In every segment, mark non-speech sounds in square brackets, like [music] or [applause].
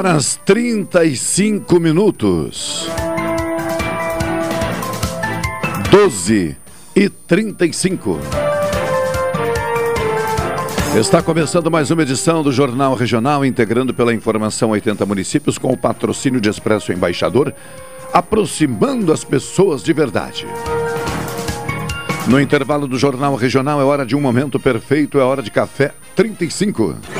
Horas 35 minutos. 12 e 35. Está começando mais uma edição do Jornal Regional, integrando pela informação 80 municípios com o patrocínio de Expresso Embaixador, aproximando as pessoas de verdade. No intervalo do Jornal Regional é hora de um momento perfeito, é hora de café 35.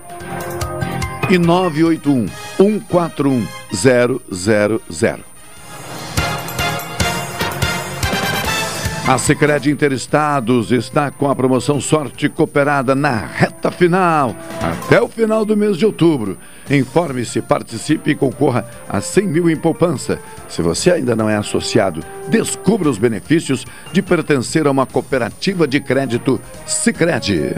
e 981 141 000. A Secretaria Interestados está com a promoção Sorte Cooperada na reta final, até o final do mês de outubro. Informe-se, participe e concorra a 100 mil em poupança. Se você ainda não é associado, descubra os benefícios de pertencer a uma cooperativa de crédito Sicredi.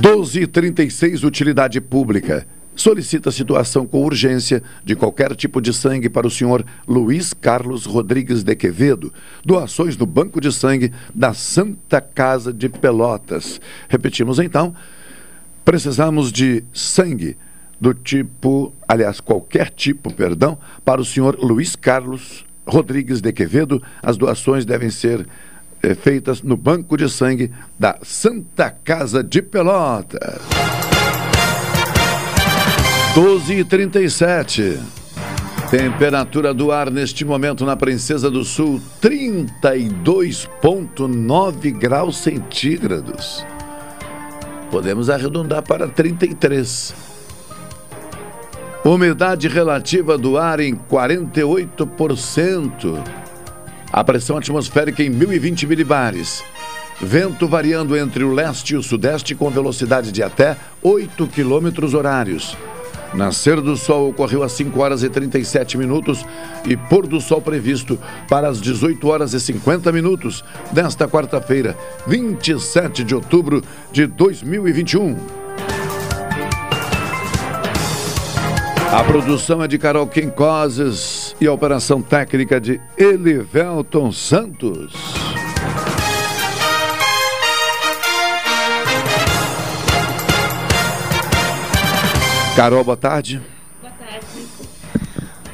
1236 Utilidade Pública. Solicita situação com urgência de qualquer tipo de sangue para o senhor Luiz Carlos Rodrigues de Quevedo. Doações no Banco de Sangue da Santa Casa de Pelotas. Repetimos então. Precisamos de sangue do tipo, aliás, qualquer tipo, perdão, para o senhor Luiz Carlos Rodrigues de Quevedo. As doações devem ser é, feitas no banco de sangue da Santa Casa de Pelotas. 12 e 37. Temperatura do ar neste momento na Princesa do Sul, 32,9 graus centígrados. Podemos arredondar para 33. Umidade relativa do ar em 48%. A pressão atmosférica em 1020 milibares. Vento variando entre o leste e o sudeste com velocidade de até 8 quilômetros horários. Nascer do sol ocorreu às 5 horas e 37 minutos e pôr do sol previsto para as 18 horas e 50 minutos desta quarta-feira, 27 de outubro de 2021. A produção é de Carol Quincoses e a operação técnica de Elivelton Santos. Carol, boa tarde. Boa tarde.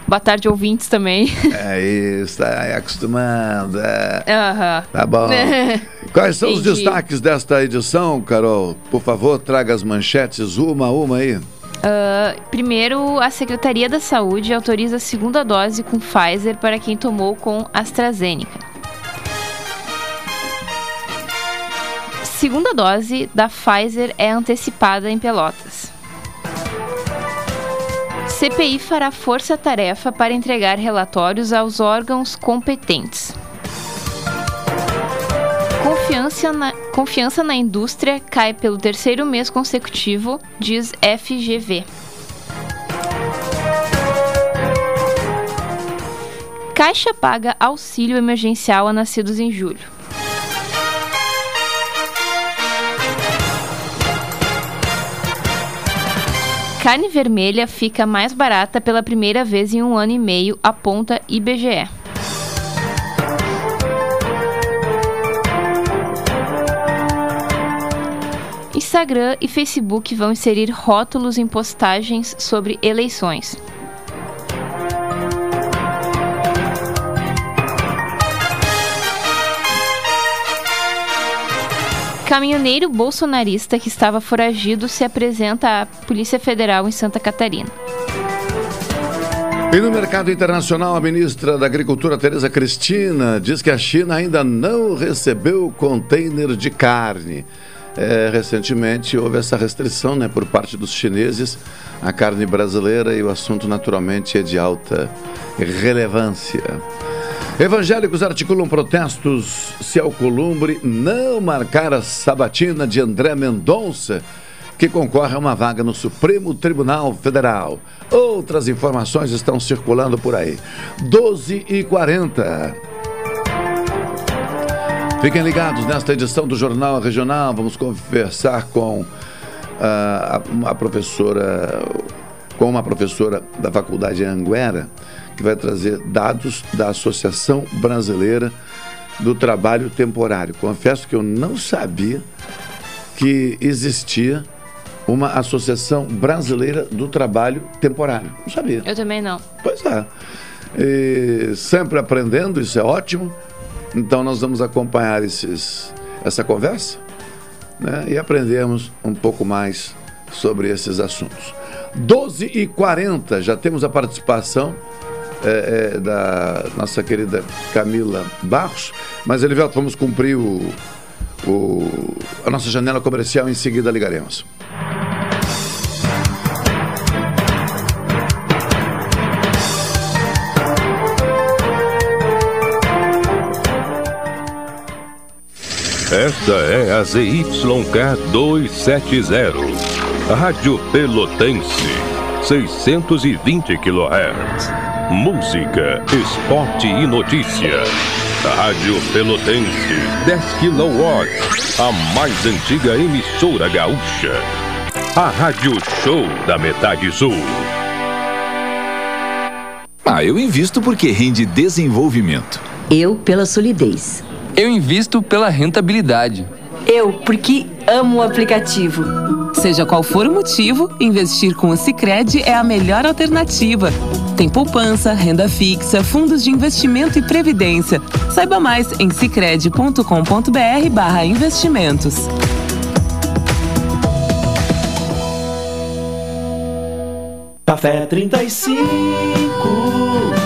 Boa tarde, ouvintes também. [laughs] É isso, tá acostumando. É. Aham. Tá bom. [laughs] Quais são os Entendi. destaques desta edição, Carol? Por favor, traga as manchetes uma a uma aí. Ah, primeiro, a Secretaria da Saúde autoriza a segunda dose com Pfizer para quem tomou com AstraZeneca. Segunda dose da Pfizer é antecipada em Pelotas. CPI fará força-tarefa para entregar relatórios aos órgãos competentes. Confiança na, confiança na indústria cai pelo terceiro mês consecutivo, diz FGV. Caixa paga auxílio emergencial a nascidos em julho. Carne vermelha fica mais barata pela primeira vez em um ano e meio, aponta IBGE. Instagram e Facebook vão inserir rótulos em postagens sobre eleições. Caminhoneiro bolsonarista que estava foragido se apresenta à Polícia Federal em Santa Catarina. E no mercado internacional, a ministra da Agricultura, Tereza Cristina, diz que a China ainda não recebeu container de carne. É, recentemente houve essa restrição né, por parte dos chineses à carne brasileira e o assunto naturalmente é de alta relevância. Evangélicos articulam protestos se Alcolumbre não marcar a sabatina de André Mendonça, que concorre a uma vaga no Supremo Tribunal Federal. Outras informações estão circulando por aí. 12 e 40. Fiquem ligados nesta edição do Jornal Regional. Vamos conversar com ah, uma professora, com uma professora da Faculdade Anguera, que vai trazer dados da Associação Brasileira do Trabalho Temporário. Confesso que eu não sabia que existia uma Associação Brasileira do Trabalho Temporário. Não sabia. Eu também não. Pois é. E sempre aprendendo, isso é ótimo. Então nós vamos acompanhar esses, essa conversa né, e aprendermos um pouco mais sobre esses assuntos. 12 e 40 já temos a participação é, é, da nossa querida Camila Barros, mas Elivelto, vamos cumprir o, o- a nossa janela comercial em seguida ligaremos. Esta é a ZYK 270, Rádio Pelotense, 620 kHz. Música, esporte e notícia. Rádio Pelotense, 10 kW, a mais antiga emissora gaúcha. A Rádio Show da Metade Sul. Ah, eu invisto porque rende desenvolvimento. Eu pela solidez. Eu invisto pela rentabilidade. Eu porque amo o aplicativo. Seja qual for o motivo, investir com o Sicredi é a melhor alternativa. Tem poupança, renda fixa, fundos de investimento e previdência. Saiba mais em sicredi.com.br/barra investimentos. Café 35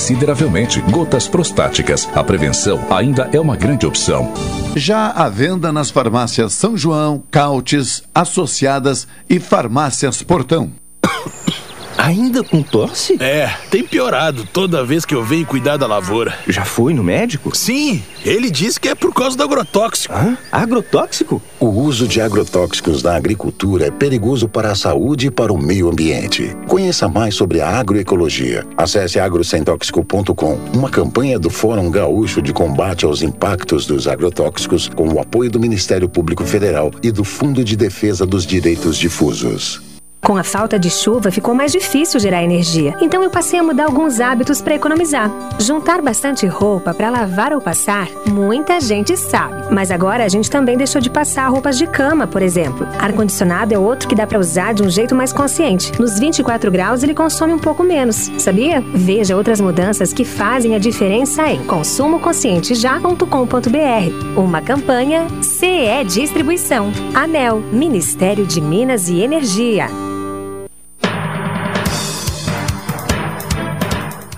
consideravelmente gotas prostáticas. A prevenção ainda é uma grande opção. Já à venda nas farmácias São João, Cautes, Associadas e Farmácias Portão. Ainda com tosse? É, tem piorado toda vez que eu venho cuidar da lavoura. Já foi no médico? Sim, ele disse que é por causa do agrotóxico. Hã? Agrotóxico? O uso de agrotóxicos na agricultura é perigoso para a saúde e para o meio ambiente. Conheça mais sobre a agroecologia. Acesse agrosemtóxico.com, uma campanha do Fórum Gaúcho de Combate aos Impactos dos Agrotóxicos, com o apoio do Ministério Público Federal e do Fundo de Defesa dos Direitos Difusos. Com a falta de chuva, ficou mais difícil gerar energia. Então eu passei a mudar alguns hábitos para economizar. Juntar bastante roupa para lavar ou passar, muita gente sabe. Mas agora a gente também deixou de passar roupas de cama, por exemplo. Ar-condicionado é outro que dá para usar de um jeito mais consciente. Nos 24 graus ele consome um pouco menos, sabia? Veja outras mudanças que fazem a diferença em consumoconscientejá.com.br. Uma campanha CE Distribuição. ANEL, Ministério de Minas e Energia.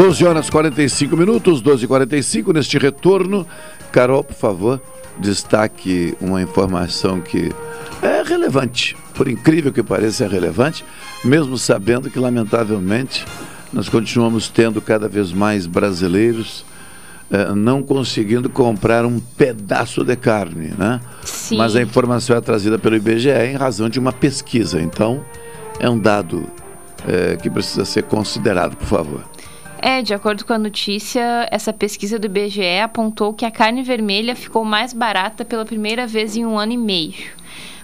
Doze horas 45 minutos, 12 e 45 neste retorno. Carol, por favor, destaque uma informação que é relevante. Por incrível que pareça, é relevante, mesmo sabendo que, lamentavelmente, nós continuamos tendo cada vez mais brasileiros eh, não conseguindo comprar um pedaço de carne, né? Sim. Mas a informação é trazida pelo IBGE em razão de uma pesquisa. Então, é um dado eh, que precisa ser considerado, por favor. É, de acordo com a notícia, essa pesquisa do IBGE apontou que a carne vermelha ficou mais barata pela primeira vez em um ano e meio.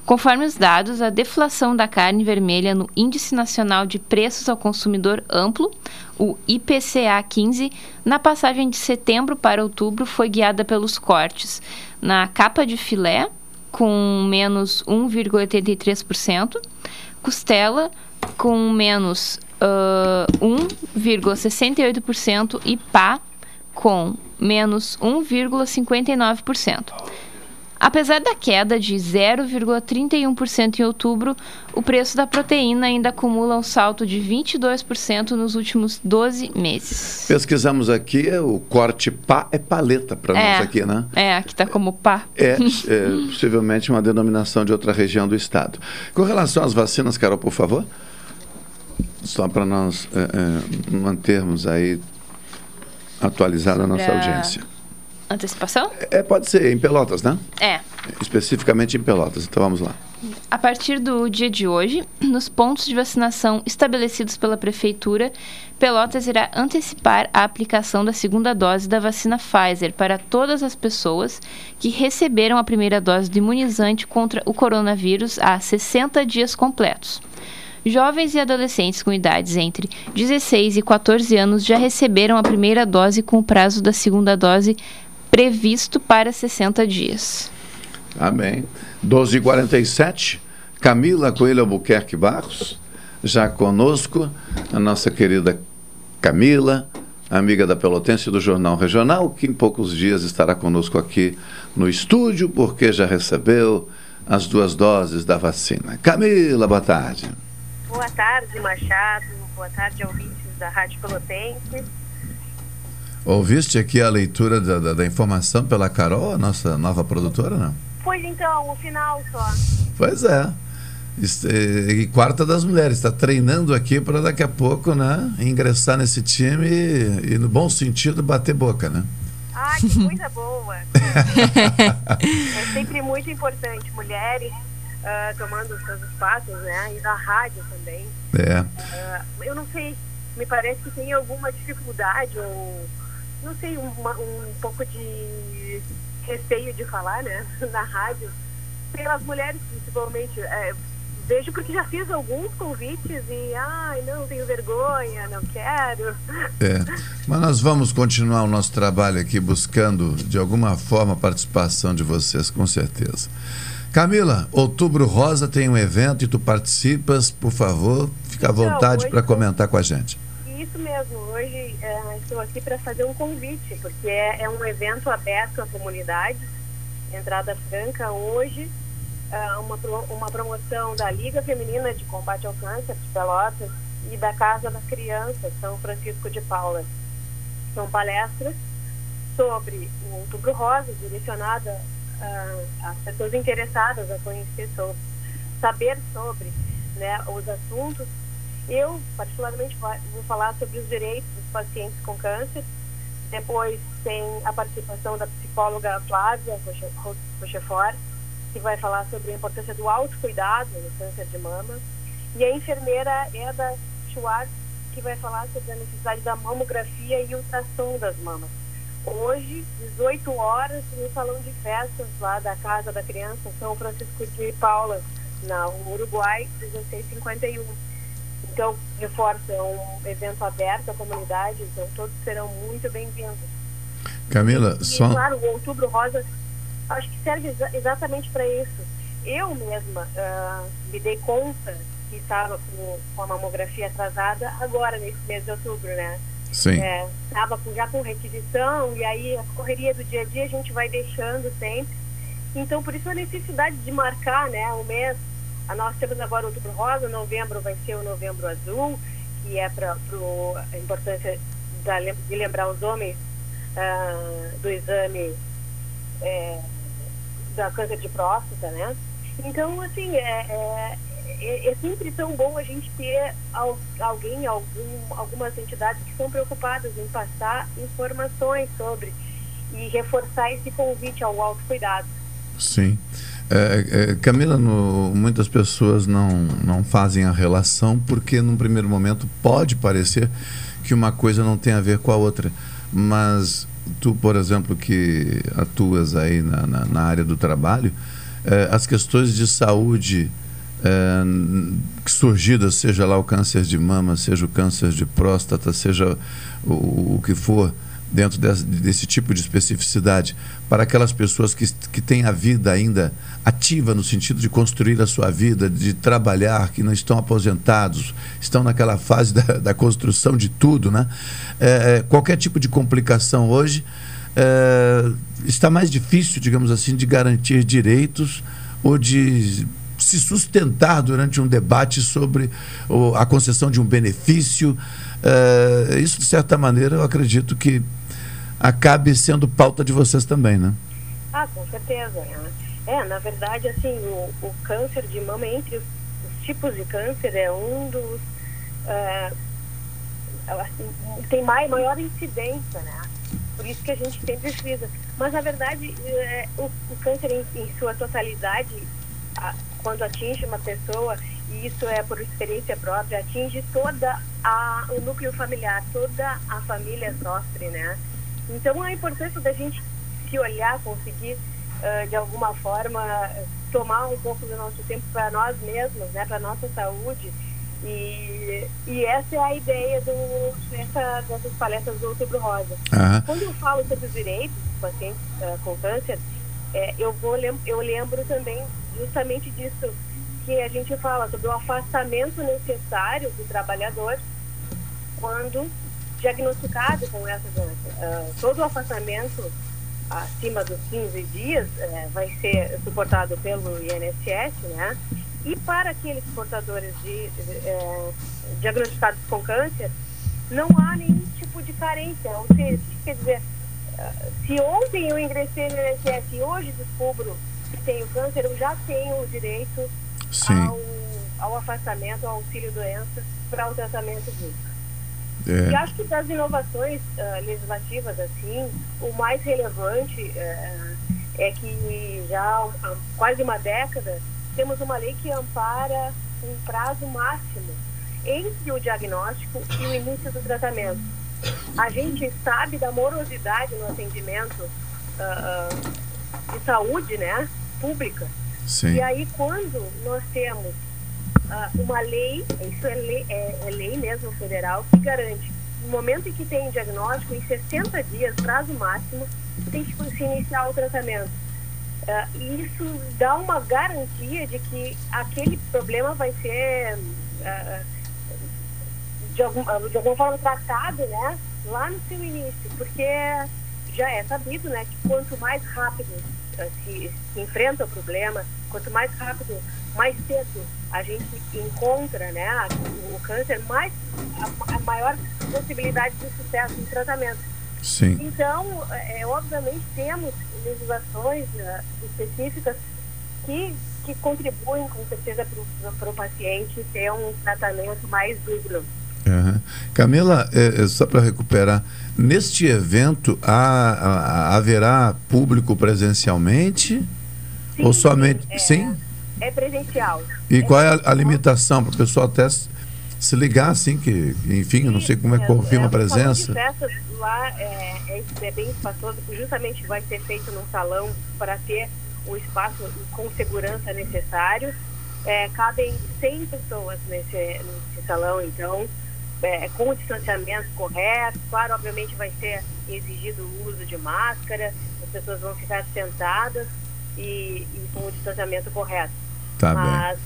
Conforme os dados, a deflação da carne vermelha no Índice Nacional de Preços ao Consumidor Amplo, o IPCA 15, na passagem de setembro para outubro foi guiada pelos cortes na capa de filé, com menos 1,83%, costela, com menos uh, 1,68% e pá com menos 1,59%. Apesar da queda de 0,31% em outubro, o preço da proteína ainda acumula um salto de 22% nos últimos 12 meses. Pesquisamos aqui, o corte pá é paleta para É. nós aqui, né? É, aqui está como pá. É, é possivelmente uma denominação de outra região do estado. Com relação às vacinas, Carol, por favor. Só para nós é, é, mantermos aí atualizada a nossa audiência. Antecipação? É, pode ser em Pelotas, né? É. Especificamente em Pelotas. Então vamos lá. A partir do dia de hoje, nos pontos de vacinação estabelecidos pela Prefeitura, Pelotas irá antecipar a aplicação da segunda dose da vacina Pfizer para todas as pessoas que receberam a primeira dose do imunizante contra o coronavírus há 60 dias completos. Jovens e adolescentes com idades entre 16 e 14 anos já receberam a primeira dose com o prazo da segunda dose previsto para 60 dias. Amém. 12h47, Camila Coelho Albuquerque Barros, já conosco, a nossa querida Camila, amiga da Pelotense do Jornal Regional, que em poucos dias estará conosco aqui no estúdio, porque já recebeu as duas doses da vacina. Camila, boa tarde. Boa tarde, Machado. Boa tarde, ouvintes da Rádio Pelotense. Ouviste aqui a leitura da, da, da informação pela Carol, a nossa nova produtora, não? Pois então, o final só. Pois é. E quarta das mulheres, está treinando aqui para daqui a pouco, né, ingressar nesse time e, e, no bom sentido, bater boca, né? Ah, que coisa boa! [laughs] é sempre muito importante, mulheres uh, tomando os seus espaços, né, e na rádio também. É. Uh, eu não sei, me parece que tem alguma dificuldade ou, não sei, uma, um pouco de receio de falar, né, [laughs] na rádio, pelas mulheres principalmente. É, vejo porque já fiz alguns convites e, ai, não, tenho vergonha, não quero. É, mas nós vamos continuar o nosso trabalho aqui buscando, de alguma forma, a participação de vocês, com certeza. Camila, Outubro Rosa tem um evento e tu participas, por favor, fica à então, vontade para comentar com a gente. Isso mesmo, hoje é, estou aqui para fazer um convite, porque é, é um evento aberto à comunidade, entrada franca hoje, uh, uma, uma promoção da Liga Feminina de Combate ao Câncer de Pelotas e da Casa da Criança São Francisco de Paula. São palestras sobre o Outubro Rosa, direcionada uh, às pessoas interessadas a conhecer sobre, saber sobre né, os assuntos. Eu, particularmente, vou falar sobre os direitos dos pacientes com câncer. Depois tem a participação da psicóloga Flávia Rochefort, que vai falar sobre a importância do autocuidado no câncer de mama. E a enfermeira Eda Schwartz, que vai falar sobre a necessidade da mamografia e ultrassom das mamas. Hoje, 18 horas, no salão de festas lá da Casa da Criança, São Francisco de Paula, na Uruguai, 1651. Então, reforço, é um evento aberto à comunidade, então todos serão muito bem-vindos. Camila, e, só... claro, o Outubro Rosa acho que serve exa exatamente para isso. Eu mesma uh, me dei conta que estava com, com a mamografia atrasada agora, nesse mês de outubro, né? Sim. É, já com requisição e aí a correria do dia a dia a gente vai deixando sempre. Então, por isso a necessidade de marcar né, o mês. A nós temos agora o outubro rosa, novembro vai ser o novembro azul, que é para a importância da, de lembrar os homens uh, do exame é, da câncer de próstata, né? Então, assim, é, é, é, é sempre tão bom a gente ter alguém, algum, algumas entidades que estão preocupadas em passar informações sobre e reforçar esse convite ao autocuidado. Sim. É, é, Camila, no, muitas pessoas não, não fazem a relação porque, num primeiro momento, pode parecer que uma coisa não tem a ver com a outra. Mas tu, por exemplo, que atuas aí na, na, na área do trabalho, eh, as questões de saúde eh, surgidas, seja lá o câncer de mama, seja o câncer de próstata, seja o, o que for, dentro desse, desse, tipo de especificidade, para aquelas pessoas que, que têm a vida ainda ativa no sentido de construir a sua vida, de trabalhar, que não estão aposentados, estão naquela fase da, da construção de tudo, né? É, qualquer tipo de complicação hoje é, está mais difícil, digamos assim, de garantir direitos ou de se sustentar durante um debate sobre a concessão de um benefício. É, isso, de certa maneira, eu acredito que acabe sendo pauta de vocês também, né? Ah, com certeza. É, na verdade, assim, o, o câncer de mama, entre os, os, tipos de câncer, é um dos. É, assim, tem mais, maior incidência, né? Por isso que a gente sempre frisa. Mas, na verdade, é, o, o, câncer em, em sua totalidade, a, quando atinge uma pessoa, e isso é por experiência própria, atinge toda a, o núcleo familiar, toda a família sofre, né? Então, a importância da gente se olhar, conseguir, uh, de alguma forma, tomar um pouco do nosso tempo para nós mesmos, né, para nossa saúde. E, e essa é a ideia do, dessa, dessas palestras do Outubro Rosa. Uhum. Quando eu falo sobre os direitos dos pacientes uh, com câncer, é, eu, vou, eu lembro também justamente disso que a gente fala sobre o afastamento necessário do trabalhador quando diagnosticado com essa doença. Ah, todo o afastamento acima dos 15 dias eh, vai ser suportado pelo INSS, né? E para aqueles portadores de eh, diagnosticados com câncer, não há nenhum tipo de carência. Ou seja, quer dizer, se ontem eu ingressei no INSS e hoje descubro que tenho câncer, eu já tenho o direito ao, ao afastamento, ao auxílio-doença para o tratamento disso. É. E acho que das inovações ah, legislativas, assim, o mais relevante eh, é que já há quase uma década temos uma lei que ampara um prazo máximo entre o diagnóstico e o início do tratamento. A gente sabe da morosidade no atendimento ah, de saúde, né, pública. Sim. E aí quando nós temos ah, uma lei, isso é lei, é, é lei mesmo federal, que garante no momento em que tem diagnóstico, em 60 dias, prazo máximo, tem que se iniciar o tratamento. E isso dá uma garantia de que aquele problema vai ser ah, de, algum, de alguma forma tratado né, lá no seu início, porque já é sabido né, que quanto mais rápido ah, se, enfrenta o problema, quanto mais rápido, mais cedo a gente encontra né, o câncer, mais a, a maior possibilidade de sucesso no tratamento. Sim. Então, é, obviamente, temos legislações eh, específicas que, que contribuem, com certeza, para o paciente ter um tratamento mais duro. Aham. Camila, é, é, só para recuperar, neste evento há- há- haverá público presencialmente? ou somente. é, sim? É presencial. E qual é a, a limitação para o pessoal até se, ligar assim, que, enfim, eu não sei como é que confirma a O salão de presença. festas lá é, é, é bem espaçoso, justamente vai ser feito num salão para ter o espaço com segurança necessário. É, cabem 100 pessoas nesse, nesse salão, então, é, com o distanciamento correto. Claro, obviamente vai ser exigido o uso de máscara, as pessoas vão ficar sentadas e, e com o distanciamento correto. Tá bem. Mas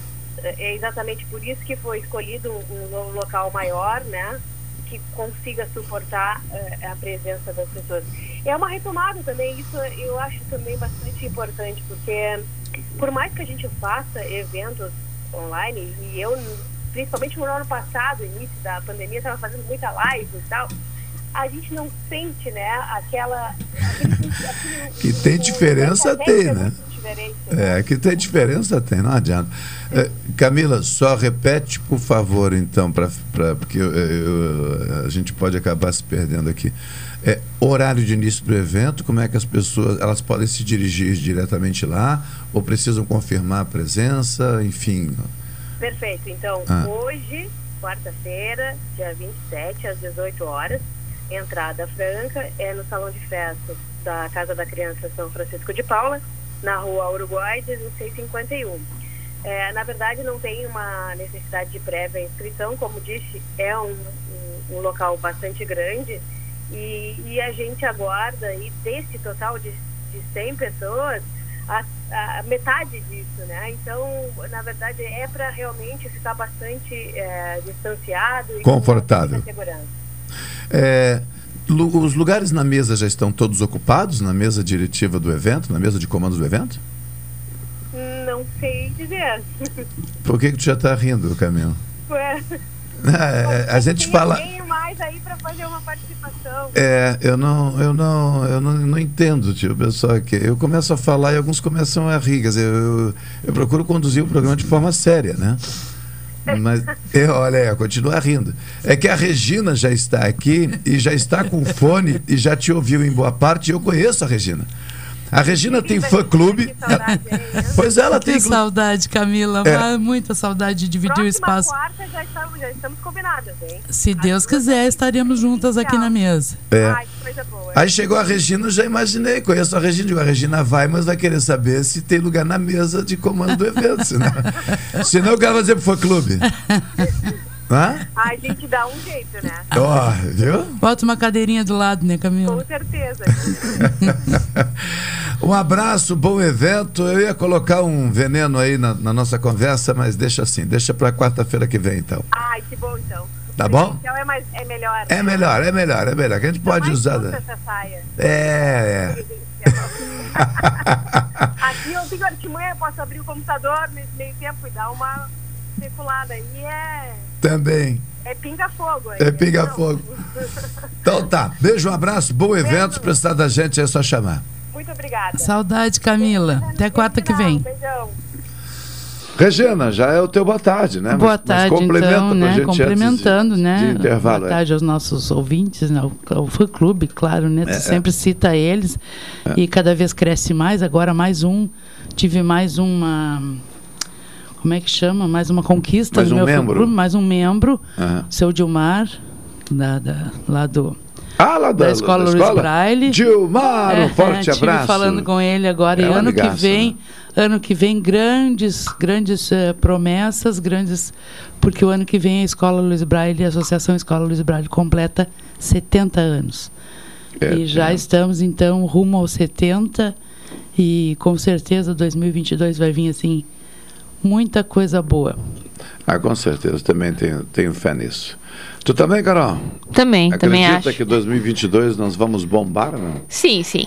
é exatamente por isso que foi escolhido um, um local maior, né? Que consiga suportar eh, a presença das pessoas. É uma retomada também, isso eu acho também bastante importante, porque por mais que a gente faça eventos online, e eu, principalmente no ano passado, início da pandemia, estava fazendo muita live e tal, a gente não sente, né, aquela... aquele- aquele- Que tem diferença, tem, né? É, que tem diferença, tem, não adianta. É, Camila, só repete, por favor, então, pra, pra, porque eu- eu- a gente pode acabar se perdendo aqui. É, horário de início do evento, como é que as pessoas elas podem se dirigir diretamente lá ou precisam confirmar a presença, enfim. Perfeito. Então, Ah. hoje, quarta-feira, dia 27, às 18 horas, entrada franca é no salão de festas da Casa da Criança São Francisco de Paula, na rua Uruguai, 1651. É, na verdade, não tem uma necessidade de prévia inscrição, como disse, é um, um- um local bastante grande e, e a gente aguarda aí desse total de, de 100 pessoas a, a metade disso, né? Então, na verdade, é para realmente ficar bastante é, distanciado e Confortável. É, os lugares na mesa já estão todos ocupados, na mesa diretiva do evento, na mesa de comando do evento? Não sei dizer. Por que, que tu já está rindo, Camila? [laughs] Ué, [laughs] É, a gente fala. mais aí para fazer uma participação. É, eu não, eu não, eu não, não entendo, tio, pessoal aqui. Eu começo a falar e alguns começam a rir. Quer dizer, eu, eu procuro conduzir o programa de forma séria, né? Mas, [laughs] é, olha, é, continua rindo. É que a Regina já está aqui e já está com fone e já te ouviu em boa parte. e Eu conheço a Regina. A Regina tem fã-clube. [laughs] Pois ela tem. Que saudade, Camila. É. Muita saudade de dividir o Próxima espaço. quarta já estamos, já estamos combinadas, hein? Se Deus quiser, estaremos juntas aqui na mesa. É. Ai, que coisa boa. Aí chegou a Regina, eu já imaginei, conheço a Regina, digo, a Regina vai, mas vai querer saber se tem lugar na mesa de comando do evento, senão, [laughs] senão o cara vai dizer pro fã-clube. [laughs] Hã? A gente dá um jeito, né? Ó, viu? Bota uma cadeirinha do lado, né, Camila? Com certeza. [laughs] Um abraço, bom evento. Eu ia colocar um veneno aí na, na nossa conversa, mas deixa assim, deixa para quarta-feira que vem, então. Ai, que bom então. Tá bom? Então é, mais, é melhor. É melhor, é melhor, é melhor. Que a gente pode mais usar. justa essa saia. É, é. [laughs] Aqui eu tenho artimanha, posso abrir o computador nesse meio tempo e dar uma circulada. aí é. Também. É pinga-fogo. aí, É né? pinga-fogo. Então tá. Beijo, um abraço, bom evento. Se precisar da gente, é só chamar. Muito obrigada. Saudade, Camila. Até quarta que vem. Beijão. Regina, já é o teu boa tarde, né? Boa Mas- mas tarde, complementa então, né? gente de- Complementando, de né? intervalo, Boa é. tarde aos nossos ouvintes, né? ao, ao fã-clube, claro, né? Tu É, é. sempre cita eles e cada vez cresce mais. Agora mais um, tive mais uma... Como é que chama? Mais uma conquista Mais do um meu membro. fã-clube, mais um membro, Aham. seu Dilmar, da, da- lá do... Ah, lá da, da escola da Luiz escola? Braille. Dilmar, um É, forte é, abraço. falando com ele agora. É e ano que amigaço, vem, ano que vem, grandes, grandes eh, promessas, grandes. Porque o ano que vem a Escola Luiz Braille, a Associação Escola Luiz Braille, completa 70 anos. É, e já é. estamos, então, rumo aos 70. E com certeza 2022 vai vir assim. Muita coisa boa. Ah, com certeza, também tenho, tenho fé nisso. Tu também, Carol? Também, também Acredita acho. que 2022 nós vamos bombar, não? Sim, sim.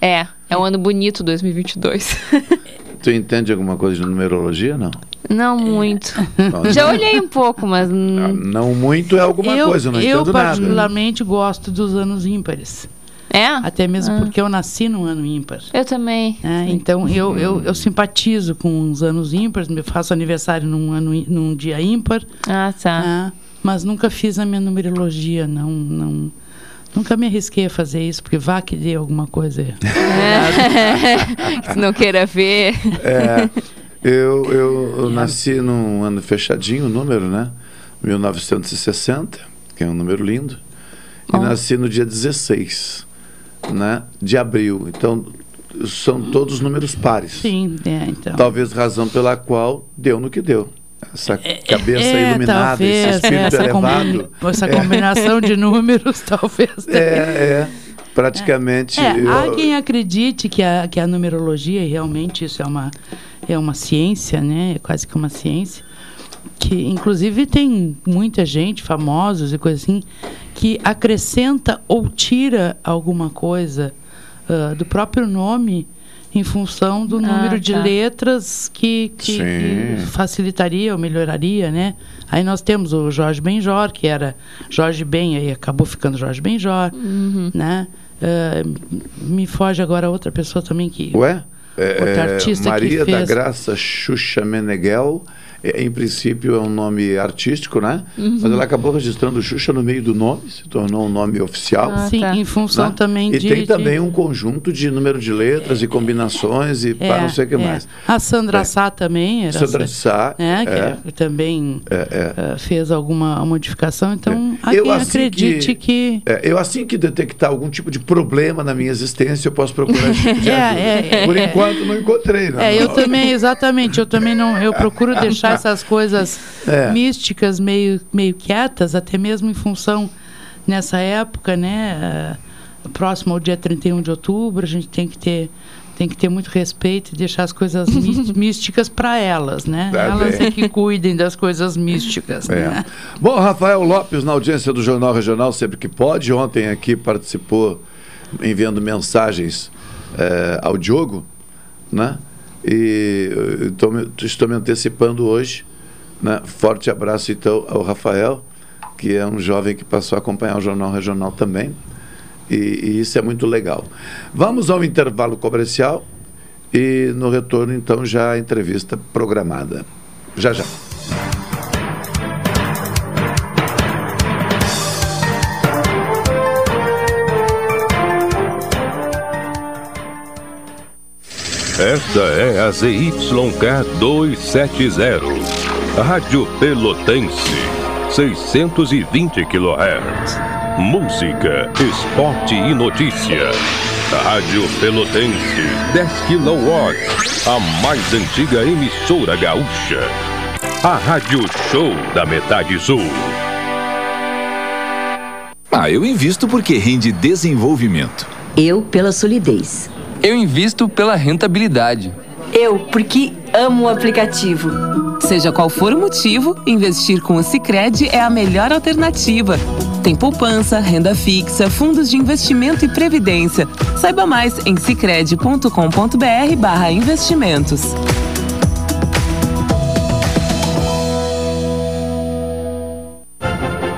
É? É, é um ano bonito 2022. [laughs] Tu entende alguma coisa de numerologia, não? Não muito. Não, Já não. olhei um pouco, mas. hum, Não muito é alguma eu, coisa, eu não eu entendo nada. particularmente gosto dos anos ímpares. É? Até mesmo Ah. porque eu nasci num ano ímpar. Eu também. É, então eu, eu, eu simpatizo com os anos ímpares, faço aniversário num, ano, num dia ímpar. Ah, tá. É, mas nunca fiz a minha numerologia, não, não. Nunca me arrisquei a fazer isso, porque vá que dê alguma coisa. É. Se [laughs] [laughs] não queira ver. É, eu, eu, eu nasci num ano fechadinho, o número, né? 1960, que é um número lindo. E nasci no dia 16, né? De abril. Então, são todos números pares. Sim, é, então. Talvez razão pela qual deu no que deu. Essa cabeça É, iluminada, esse talvez, espírito essa, combi- elevado. essa É. combinação de números, [laughs] talvez. É, é. Praticamente. É, eu- há quem acredite que a, que a numerologia, e realmente isso é uma, é uma ciência, né? É quase que uma ciência. Que, inclusive, tem muita gente, famosos e coisa assim, que acrescenta ou tira alguma coisa ah, do próprio nome em função do Ah, número de tá. letras que, que, que facilitaria ou melhoraria, né? Aí nós temos o Jorge Benjor, que era Jorge Ben, aí acabou ficando Jorge Benjor, Uhum. né? Ah, me foge agora outra pessoa também que... Ué? É, Outra é, artista Maria que da fez... Graça Xuxa Meneghel, em princípio é um nome artístico, né? Uhum. Mas ela acabou registrando Xuxa no meio do nome, se tornou um nome oficial. Ah, Sim, em função né? também e de... tem de- também um conjunto de número de letras e combinações e é, para não sei o que é. mais. A Sandra Sá também era... Sandra Sá, né, que é. é- também ah, fez alguma modificação. Então, há Eu, assim acredite que... É, eu assim que detectar algum tipo de problema na minha existência, eu posso procurar esse tipo de [laughs] É, ajuda. é, é, Por é. enquanto não encontrei, né? É, eu também, exatamente. Eu também não. Eu procuro [laughs] deixar essas coisas É. místicas meio, meio quietas, até mesmo em função nessa época, né? ah, próximo ao dia 31 de outubro, a gente tem que ter. Tem que ter muito respeito e deixar as coisas mí- [laughs] místicas para elas, né? Tá elas bem. é que cuidem das coisas místicas. É. Né? Bom, Rafael Lopes, na audiência do Jornal Regional, sempre que pode. Ontem aqui participou enviando mensagens eh, ao Diogo, né? E tô me- estou me antecipando hoje. Né? Forte abraço, então, ao Rafael, que é um jovem que passou a acompanhar o Jornal Regional também. E, e isso é muito legal. Vamos ao intervalo comercial e no retorno, então, já a entrevista programada. Já, já. Esta é a ZYK 270, Rádio Pelotense, 620 kHz. Música, esporte e notícia. Rádio Pelotense, 10 kW, a mais antiga emissora gaúcha. A Rádio Show da Metade Sul. Ah, eu invisto porque rende desenvolvimento. Eu pela solidez. Eu invisto pela rentabilidade. Eu, porque amo o aplicativo. Seja qual for o motivo, investir com o Sicredi é a melhor alternativa. Tem poupança, renda fixa, fundos de investimento e previdência. Saiba mais em sicredi.com.br/barra investimentos.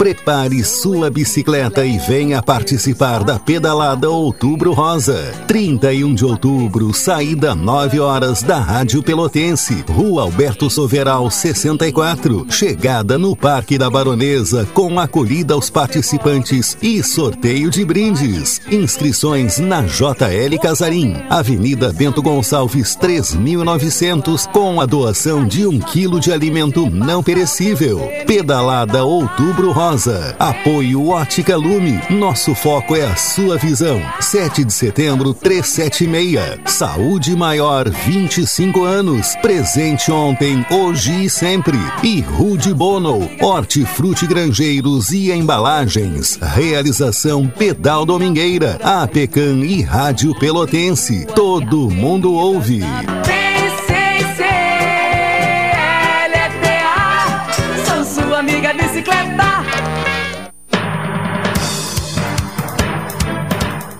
Prepare sua bicicleta e venha participar da pedalada Outubro Rosa. 31 de outubro, saída 9 horas da Rádio Pelotense, Rua Alberto Soveral 64. Chegada no Parque da Baronesa com acolhida aos participantes e sorteio de brindes. Inscrições na JL Casarim, Avenida Bento Gonçalves 3900, com a doação de um quilo de alimento não perecível. Pedalada Outubro Rosa. Apoio Ótica Lume. Nosso foco é a sua visão. 7 de setembro, 376. Saúde Maior, 25 anos. Presente ontem, hoje e sempre. E Rude Bono. Hortifruti Grangeiros e Embalagens. Realização Pedal Domingueira. Apecan e Rádio Pelotense. Todo mundo ouve.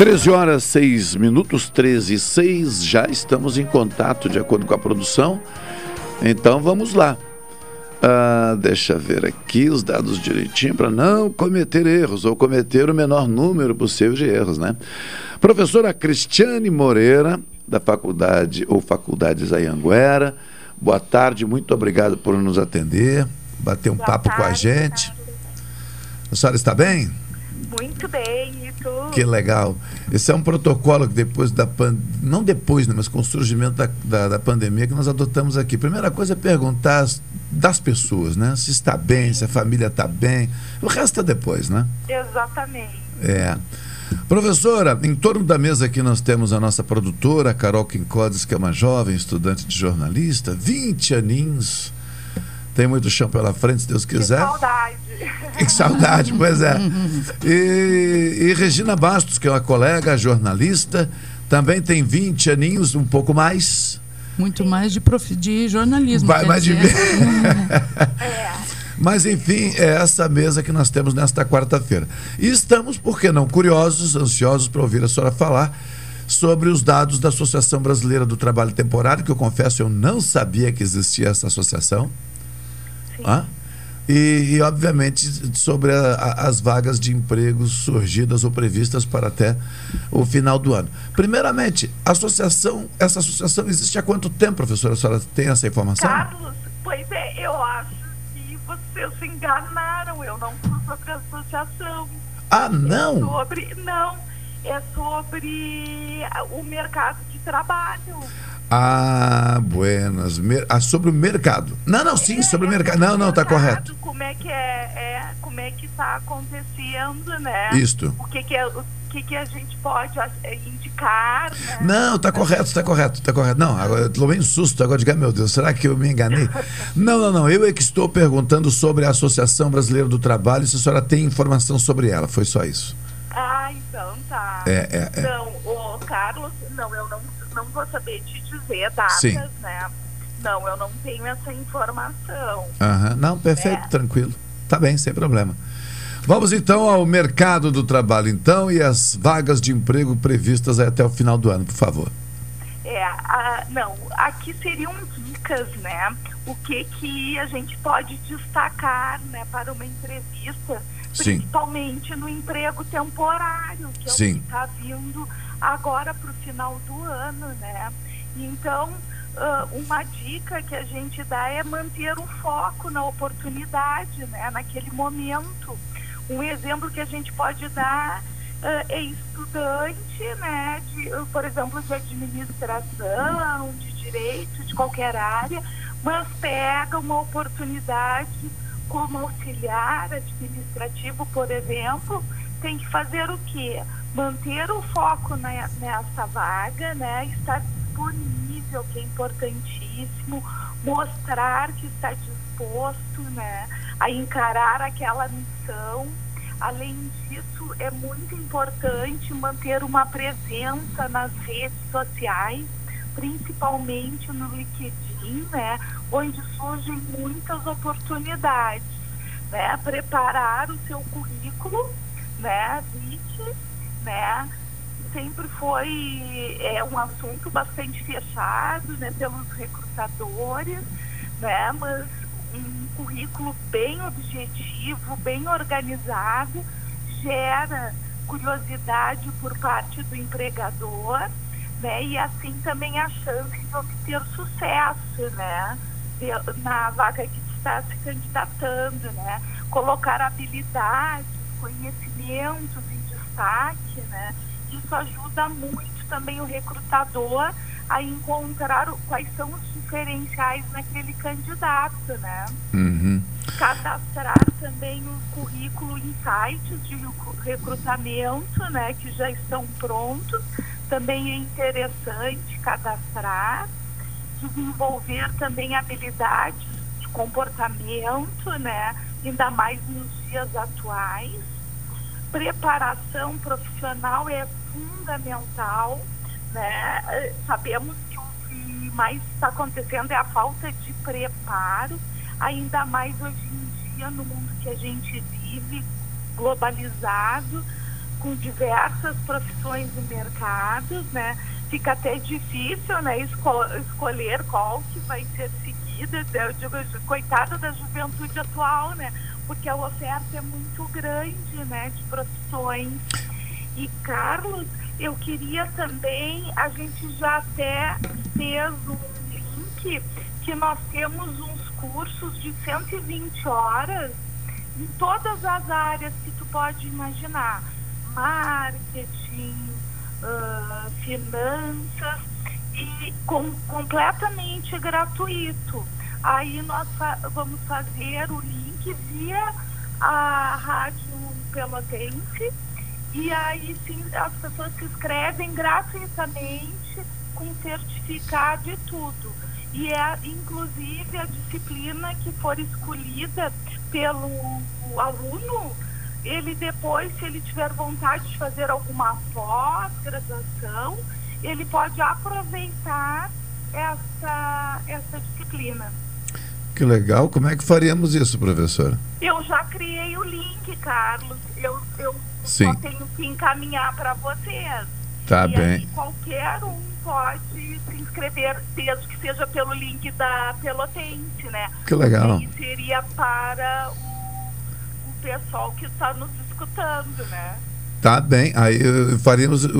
Treze horas, seis minutos, 13 e 6, já estamos em contato de acordo com a produção. Então vamos lá. Ah, deixa eu ver aqui os dados direitinho para não cometer erros ou cometer o menor número possível de erros, né? Professora Cristiane Moreira, da faculdade ou faculdades Ayanguera. Boa tarde, muito obrigado por nos atender, bater um Boa papo com a tarde, gente. A senhora está bem? Muito bem, e tu? Que legal. Esse é um protocolo que depois da pandemia, não depois, né, mas com o surgimento da, da, da pandemia que nós adotamos aqui. Primeira coisa é perguntar as- das pessoas, né? Se está bem, se a família está bem. O resto é depois, né? Exatamente. É. Professora, em torno da mesa aqui nós temos a nossa produtora, Carol Quincodes, que é uma jovem estudante de jornalista, 20 aninhos. Tem muito chão pela frente, se Deus quiser. Saudade. Que saudade, pois é. E, e Regina Bastos, que é uma colega jornalista, também tem 20 aninhos, um pouco mais. Muito mais de, profi- de jornalismo. Vai- quer vai de- dizer. [laughs] Mas enfim, é essa mesa que nós temos nesta quarta-feira. E estamos, por que não, curiosos, ansiosos para ouvir a senhora falar sobre os dados da Associação Brasileira do Trabalho Temporário, que eu confesso eu não sabia que existia essa associação. Hã? E, e, obviamente, sobre a, a, as vagas de empregos surgidas ou previstas para até o final do ano. Primeiramente, associação, essa associação existe há quanto tempo, professora? A senhora tem essa informação? Carlos, pois é, eu acho que vocês se enganaram. Eu não sou sobre a associação. Ah, não? É sobre, não, é sobre o mercado de trabalho. Ah, buenas. Ah, sobre o mercado. Não, não, sim, sobre o mercado. Não, não, tá correto. Como é que é, é como é que está acontecendo, né? Isto. O que que é, o que que a gente pode é, indicar? Né? Não, tá correto, tá correto, tá correto. Não, agora eu tomei um susto agora de meu Deus, será que eu me enganei? [laughs] não, não, não. Eu é que estou perguntando sobre a Associação Brasileira do Trabalho, se a senhora tem informação sobre ela. Foi só isso. Ah, então tá. É, é, é. Então, o Carlos, não, eu não, não vou saber te dizer datas, Sim. né? Não, eu não tenho essa informação. Aham. Não, perfeito, É. tranquilo. Tá bem, sem problema. Vamos então ao mercado do trabalho, então, e as vagas de emprego previstas até o final do ano, por favor. É, a- não, aqui seriam dicas, né? O que que a gente pode destacar, né, para uma entrevista, Sim. principalmente no emprego temporário, que é Sim. o que está vindo agora para o final do ano, né? Então, uma dica que a gente dá é manter o foco na oportunidade, né? Naquele momento. Um exemplo que a gente pode dar é estudante, né? De, por exemplo, de administração, de direito, de qualquer área, mas pega uma oportunidade como auxiliar administrativo, por exemplo, tem que fazer o quê? Manter o foco ne- nessa vaga, né? Estar disponível, que é importantíssimo, mostrar que está disposto, né? A encarar aquela missão. Além disso, é muito importante manter uma presença nas redes sociais, principalmente no LinkedIn, né? Onde surgem muitas oportunidades, né? Preparar o seu currículo, né? VIT, né? Sempre foi é, um assunto bastante fechado, né? Pelos recrutadores, né? Mas um currículo bem objetivo, bem organizado, gera curiosidade por parte do empregador, né? E assim também a chance de obter sucesso, né? Na vaga que está se candidatando, né? Colocar habilidades, conhecimentos destaque, né? Isso ajuda muito também o recrutador a encontrar quais são os diferenciais naquele candidato, né? Uhum. cadastrar também o currículo em sites de recru- recrutamento, né, que já estão prontos. Também é interessante cadastrar, desenvolver também habilidades de comportamento, né, ainda mais nos dias atuais. Preparação profissional é fundamental, né? Sabemos que o que mais está acontecendo é a falta de preparo, ainda mais hoje em dia no mundo que a gente vive, globalizado, com diversas profissões e mercados, né? Fica até difícil, né, esco- escolher qual que vai ser seguida. Eu digo, coitada da juventude atual, né? Porque a oferta é muito grande, né, de profissões. E Carlos, eu queria também, a gente já até fez um link que nós temos uns cursos de 120 horas em todas as áreas que tu pode imaginar. Marketing, ah, finanças e com, completamente gratuito. Aí nós fa- vamos fazer o link via a Rádio Pelotense e aí sim as pessoas se inscrevem gratuitamente com certificado e tudo. E é inclusive a disciplina que for escolhida pelo aluno, ele depois, se ele tiver vontade de fazer alguma pós-graduação, ele pode aproveitar essa, essa disciplina. Que legal. Como é que faríamos isso, professora? Eu já criei o link, Carlos. Eu, eu Sim. só tenho que encaminhar para vocês. Tá e bem. aí qualquer um pode se inscrever, desde que seja pelo link da Pelotense, né? Que legal. E seria para o, o pessoal que está nos escutando, né? Tá bem. Aí eu- faríamos o-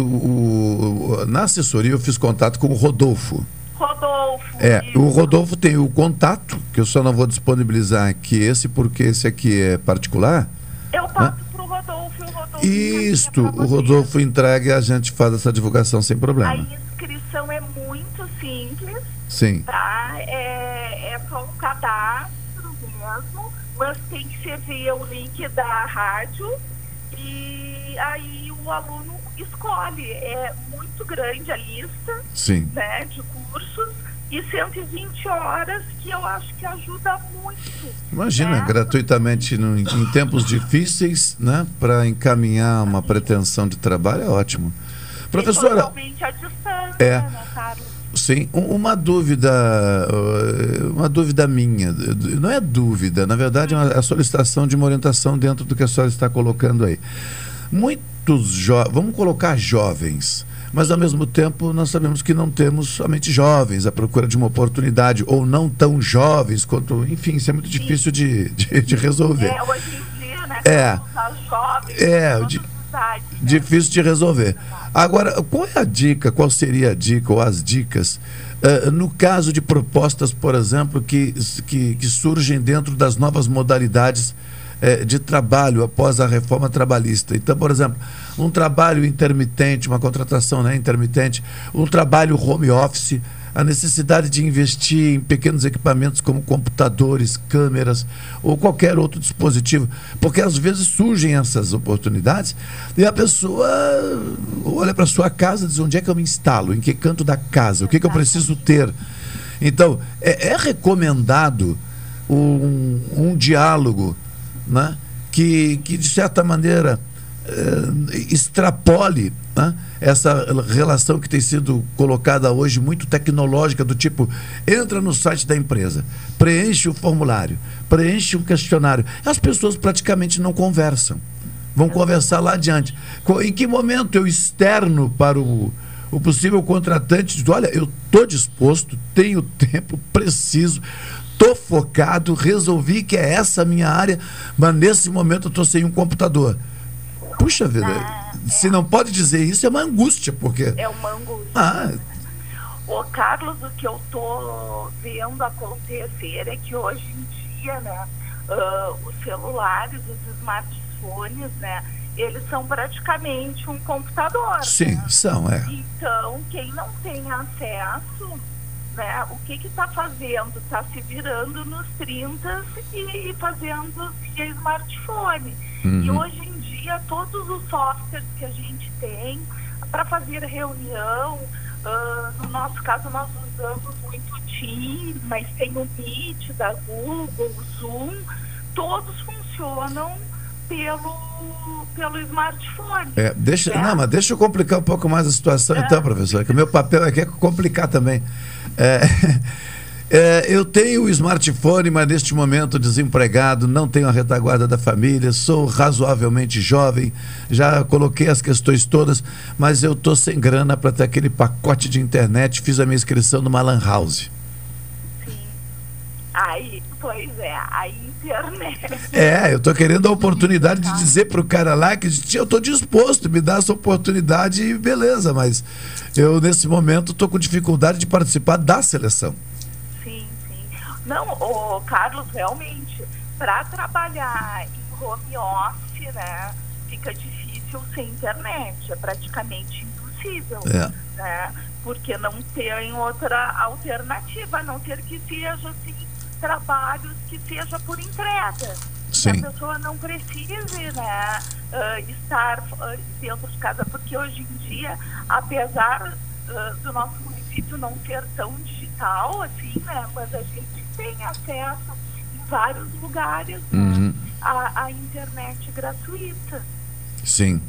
o- na assessoria eu fiz contato com o Rodolfo. Rodolfo. É, o Rodolfo tem o contato, que eu só não vou disponibilizar aqui esse, porque esse aqui é particular. Eu passo pro Rodolfo e o Rodolfo. Isto, o Rodolfo entrega e a gente faz essa divulgação sem A problema. inscrição é muito simples, Sim. tá? É, é só um cadastro mesmo, mas tem que ser via o link da rádio e aí o aluno escolhe. É muito grande a lista Sim. né, de cursos e 120 horas que eu acho que ajuda muito. Imagina, né? gratuitamente no- em tempos difíceis, né? Para encaminhar uma pretensão de trabalho é ótimo. Professora, Totalmente à distância, É. né, Carlos? sim, um- uma dúvida, uh, uma dúvida minha, não é dúvida, na verdade é é a solicitação de uma orientação dentro do que a senhora está colocando aí. Muitos jovens, vamos colocar jovens, mas ao mesmo tempo nós sabemos que não temos somente jovens à procura de uma oportunidade, ou não tão jovens quanto, enfim, isso é muito difícil de, de, de resolver. É, hoje em dia, né? É. Jovens, É, de- né? Difícil de resolver. Agora, qual é a dica, qual seria a dica ou as dicas eh, no caso de propostas, por exemplo, que, que, que surgem dentro das novas modalidades eh, de trabalho após a reforma trabalhista? Então, por exemplo, um trabalho intermitente, uma contratação né, intermitente, um trabalho home office, a necessidade de investir em pequenos equipamentos como computadores, câmeras ou qualquer outro dispositivo, porque às vezes surgem essas oportunidades e a pessoa olha para sua casa e diz onde é que eu me instalo, em que canto da casa, o que, que eu preciso ter. Então, é, é recomendado um, um diálogo né, que, que, de certa maneira, eh, extrapole né, essa relação que tem sido colocada hoje muito tecnológica do tipo entra no site da empresa preenche o formulário preenche um questionário. As pessoas praticamente não conversam vão conversar lá adiante. Em que momento eu externo para o, o possível contratante diz, olha eu estou disposto tenho tempo preciso Tô focado, resolvi que é essa a minha área, mas nesse momento eu tô sem um computador. Puxa vida, se não pode dizer isso, é uma angústia, porque. É uma angústia. Ah, Ô, Carlos, o que eu tô vendo acontecer é que hoje em dia, né, ah, os celulares, os smartphones, né, eles são praticamente um computador. sim, né? são, é. Então, quem não tem acesso, né, o que que está fazendo? Está se virando nos 30 e fazendo via smartphone. E Uhum. hoje em dia, todos os softwares que a gente tem para fazer reunião, ah, no nosso caso, nós usamos muito o Teams, mas tem o Meet da Google, o Zoom, todos funcionam pelo, pelo smartphone. É, deixa, né? não, mas deixa eu complicar um pouco mais a situação, então, professor, que o meu papel aqui é complicar também. É, [laughs] é, eu tenho o smartphone, mas neste momento desempregado, não tenho a retaguarda da família, sou razoavelmente jovem, já coloquei as questões todas, mas eu estou sem grana para ter aquele pacote de internet, fiz a minha inscrição numa Lan House. Aí, pois é, a internet. É, eu tô querendo a oportunidade de dizer pro cara lá que "Tia, eu tô disposto, me dá essa oportunidade e beleza, mas eu nesse momento tô com dificuldade de participar da seleção. Sim, sim. Não, o Carlos, realmente, para trabalhar em home office, né, fica difícil sem internet, é praticamente impossível. É. Né? Porque não tem outra alternativa, a não ser que seja assim, trabalhos que seja por entrega. Sim. Que a pessoa não precise né, ah, estar ah, dentro de casa, porque hoje em dia, apesar ah, do nosso município não ser tão digital assim, né, mas a gente tem acesso em vários lugares Uhum. à, à internet gratuita. Sim.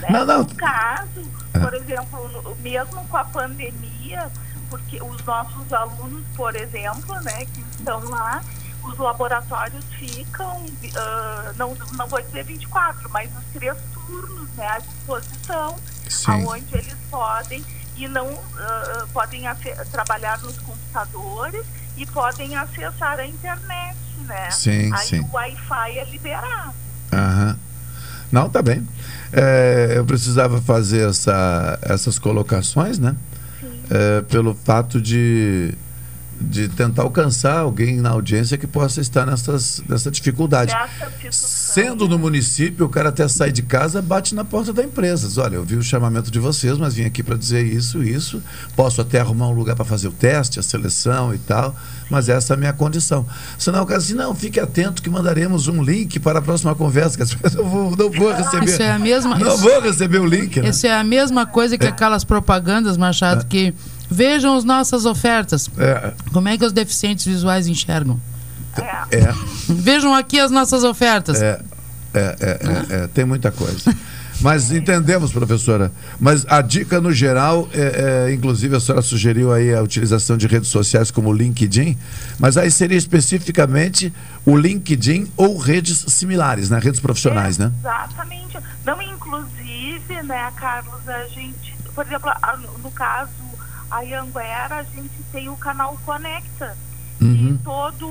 Né? Não, não. No caso, É. por exemplo, mesmo com a pandemia, porque os nossos alunos, por exemplo, né, que estão lá, os laboratórios ficam, ah, não, não vou dizer 24, mas os três turnos né, à disposição, Sim. onde eles podem e não ah, podem trabalhar nos computadores e podem acessar a internet, né? Sim, Aí sim. o Wi-Fi é liberado. Aham. Não, tá bem. É, eu precisava fazer essa, essas colocações, né? É, pelo fato de, de tentar alcançar alguém na audiência que possa estar nessas, nessa dificuldade. Sendo no município, o cara até sai de casa, bate na porta da empresa. Diz, Olha, eu vi o chamamento de vocês, mas vim aqui para dizer isso, isso. Posso até arrumar um lugar para fazer o teste, a seleção e tal, mas essa é a minha condição. Senão o cara assim, não, fique atento que mandaremos um link para a próxima conversa. Que as pessoas não vou, não vou receber. Isso é a mesma- Não isso- vou receber o link. Né? Isso é a mesma coisa que aquelas propagandas, Machado, que vejam as nossas ofertas. É, Como é que os deficientes visuais enxergam? é, Vejam aqui as nossas ofertas. é, é, é, é, é, tem muita coisa. Mas entendemos, professora. Mas a dica no geral, é, é, inclusive a senhora sugeriu aí a utilização de redes sociais como o LinkedIn, mas aí seria especificamente o LinkedIn ou redes similares, né? Redes profissionais, né? Exatamente. Não, inclusive, né, Carlos, a gente, por exemplo, no caso, a Anguera, a gente tem o canal Conecta. Uhum. Todo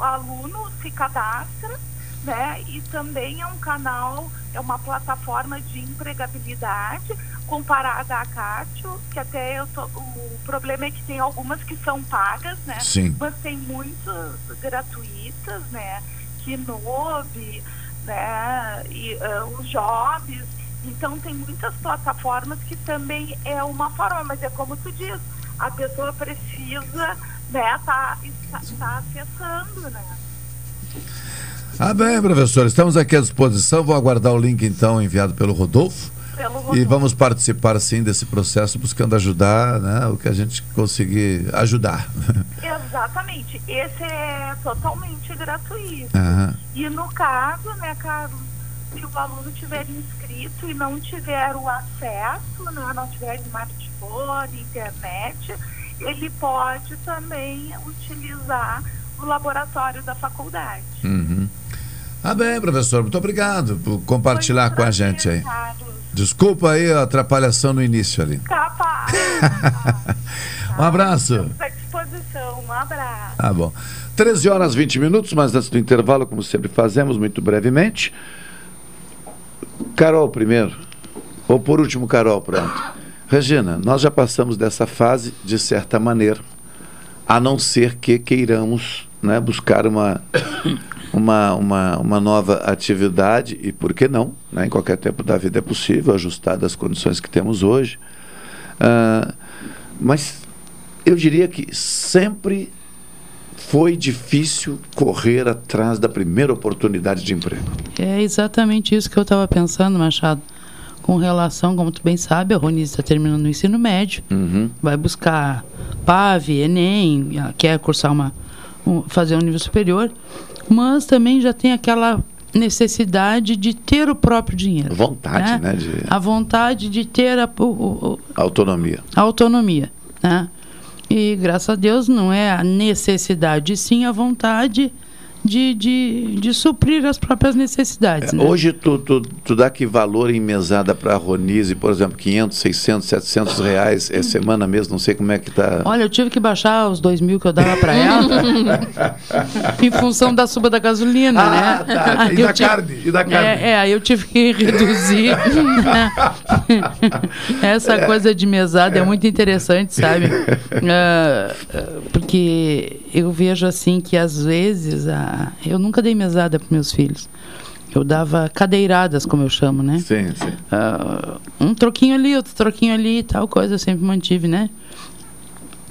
aluno se cadastra, né? E também é um canal, é uma plataforma de empregabilidade comparada à Cátio, que até eu tô, o problema é que tem algumas que são pagas, né? Sim. Mas tem muitas gratuitas, né? Kinobi, né? E ah, os jobs. Então tem muitas plataformas que também é uma forma, mas é como tu diz, a pessoa precisa, né, tá, está, está acessando, né? Ah, bem, professor, estamos aqui à disposição. Vou aguardar o link então enviado pelo Rodolfo. Pelo E Rodolfo. vamos participar sim desse processo, buscando ajudar, né? O que a gente conseguir ajudar. [laughs] Exatamente. Esse é totalmente gratuito. Aham. E no caso, né, Carlos, se o aluno tiver inscrito e não tiver o acesso, né, não tiver smartphone, internet, ele pode também utilizar o laboratório da faculdade. Uhum. Ah, bem, professor, muito obrigado por compartilhar com a gente aí. Desculpa aí a atrapalhação no início ali. Capaz. [laughs] Um abraço. à disposição. Um abraço. Tá bom. 13 horas 20 minutos, mas antes do intervalo, como sempre fazemos, muito brevemente. Carol primeiro. Ou por último, Carol, pronto. Regina, nós já passamos dessa fase de certa maneira, a não ser que queiramos né, buscar uma, uma, uma, uma nova atividade, e por que não? Né, em qualquer tempo da vida é possível, ajustada às condições que temos hoje. Ah, mas eu diria que sempre foi difícil correr atrás da primeira oportunidade de emprego. É exatamente isso que eu estava pensando, Machado. Com relação, como tu bem sabe, a Ronise está terminando o ensino médio, Uhum. vai buscar PAV, Enem, quer cursar uma, um- fazer um nível superior, mas também já tem aquela necessidade de ter o próprio dinheiro. Vontade, né, de- A vontade de ter a, o- o- Autonomia. a autonomia, né? E graças a Deus não é a necessidade, sim a vontade de, de, de suprir as próprias necessidades. né? Hoje tu, tu, tu dá que valor em mesada para a Ronise, por exemplo, 500, 600, 700 reais é semana mesmo, não sei como é que tá. Olha, eu tive que baixar os dois mil que eu dava para ela [laughs] em função da suba da gasolina, Ah, né? tá. E da carne, e da carne. É, é, eu tive que [laughs] reduzir. né? [laughs] Essa coisa de mesada é muito interessante, sabe? Ah, porque eu vejo assim que às vezes a... eu nunca dei mesada para meus filhos. Eu dava cadeiradas, como eu chamo, né? Sim, sim. Ah, um troquinho ali, outro troquinho ali, tal coisa eu sempre mantive, né?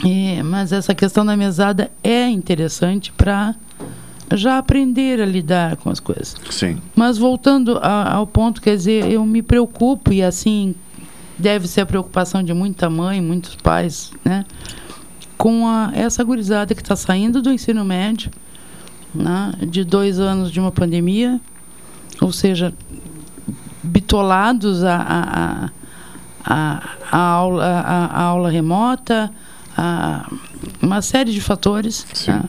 E, mas essa questão da mesada é interessante para já aprender a lidar com as coisas. Sim. Mas voltando a- ao ponto, quer dizer, eu me preocupo e assim deve ser a preocupação de muita mãe, muitos pais, né? Com a, essa gurizada que está saindo do ensino médio, né? de dois anos de uma pandemia, ou seja, bitolados a, a, a, a, aula, a aula remota, a uma série de fatores. né?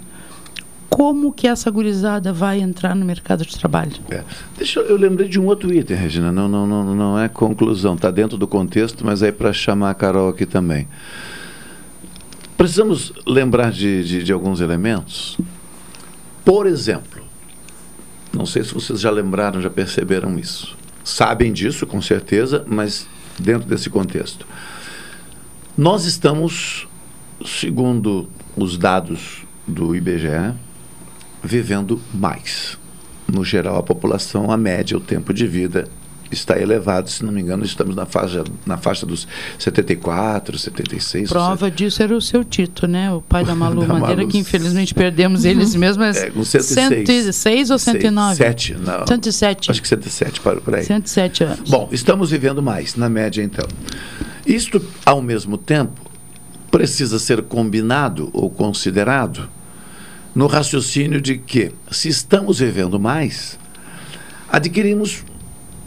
como que essa gurizada vai entrar no mercado de trabalho. É. Deixa eu, eu lembrei de um outro item, Regina. Não, não, não, não é conclusão, está dentro do contexto, mas é para chamar a Carol aqui também. Precisamos lembrar de, de, de alguns elementos. Por exemplo, não sei se vocês já lembraram, já perceberam isso. Sabem disso, com certeza, mas dentro desse contexto. Nós estamos, segundo os dados do IBGE, vivendo mais. No geral, a população, a média, o tempo de vida está elevado, se não me engano, estamos na faixa, na faixa dos 74, 76. Prova disso era o seu Tito, né? O pai da [laughs] Malu da Madeira, Malu... que infelizmente perdemos eles mesmo. Mas é, com 106. 106 ou 109? 107, não. 107. Acho que 107, por, por aí. 107 anos. Bom, estamos vivendo mais, na média, então. Isto, ao mesmo tempo, precisa ser combinado ou considerado no raciocínio de que, se estamos vivendo mais, adquirimos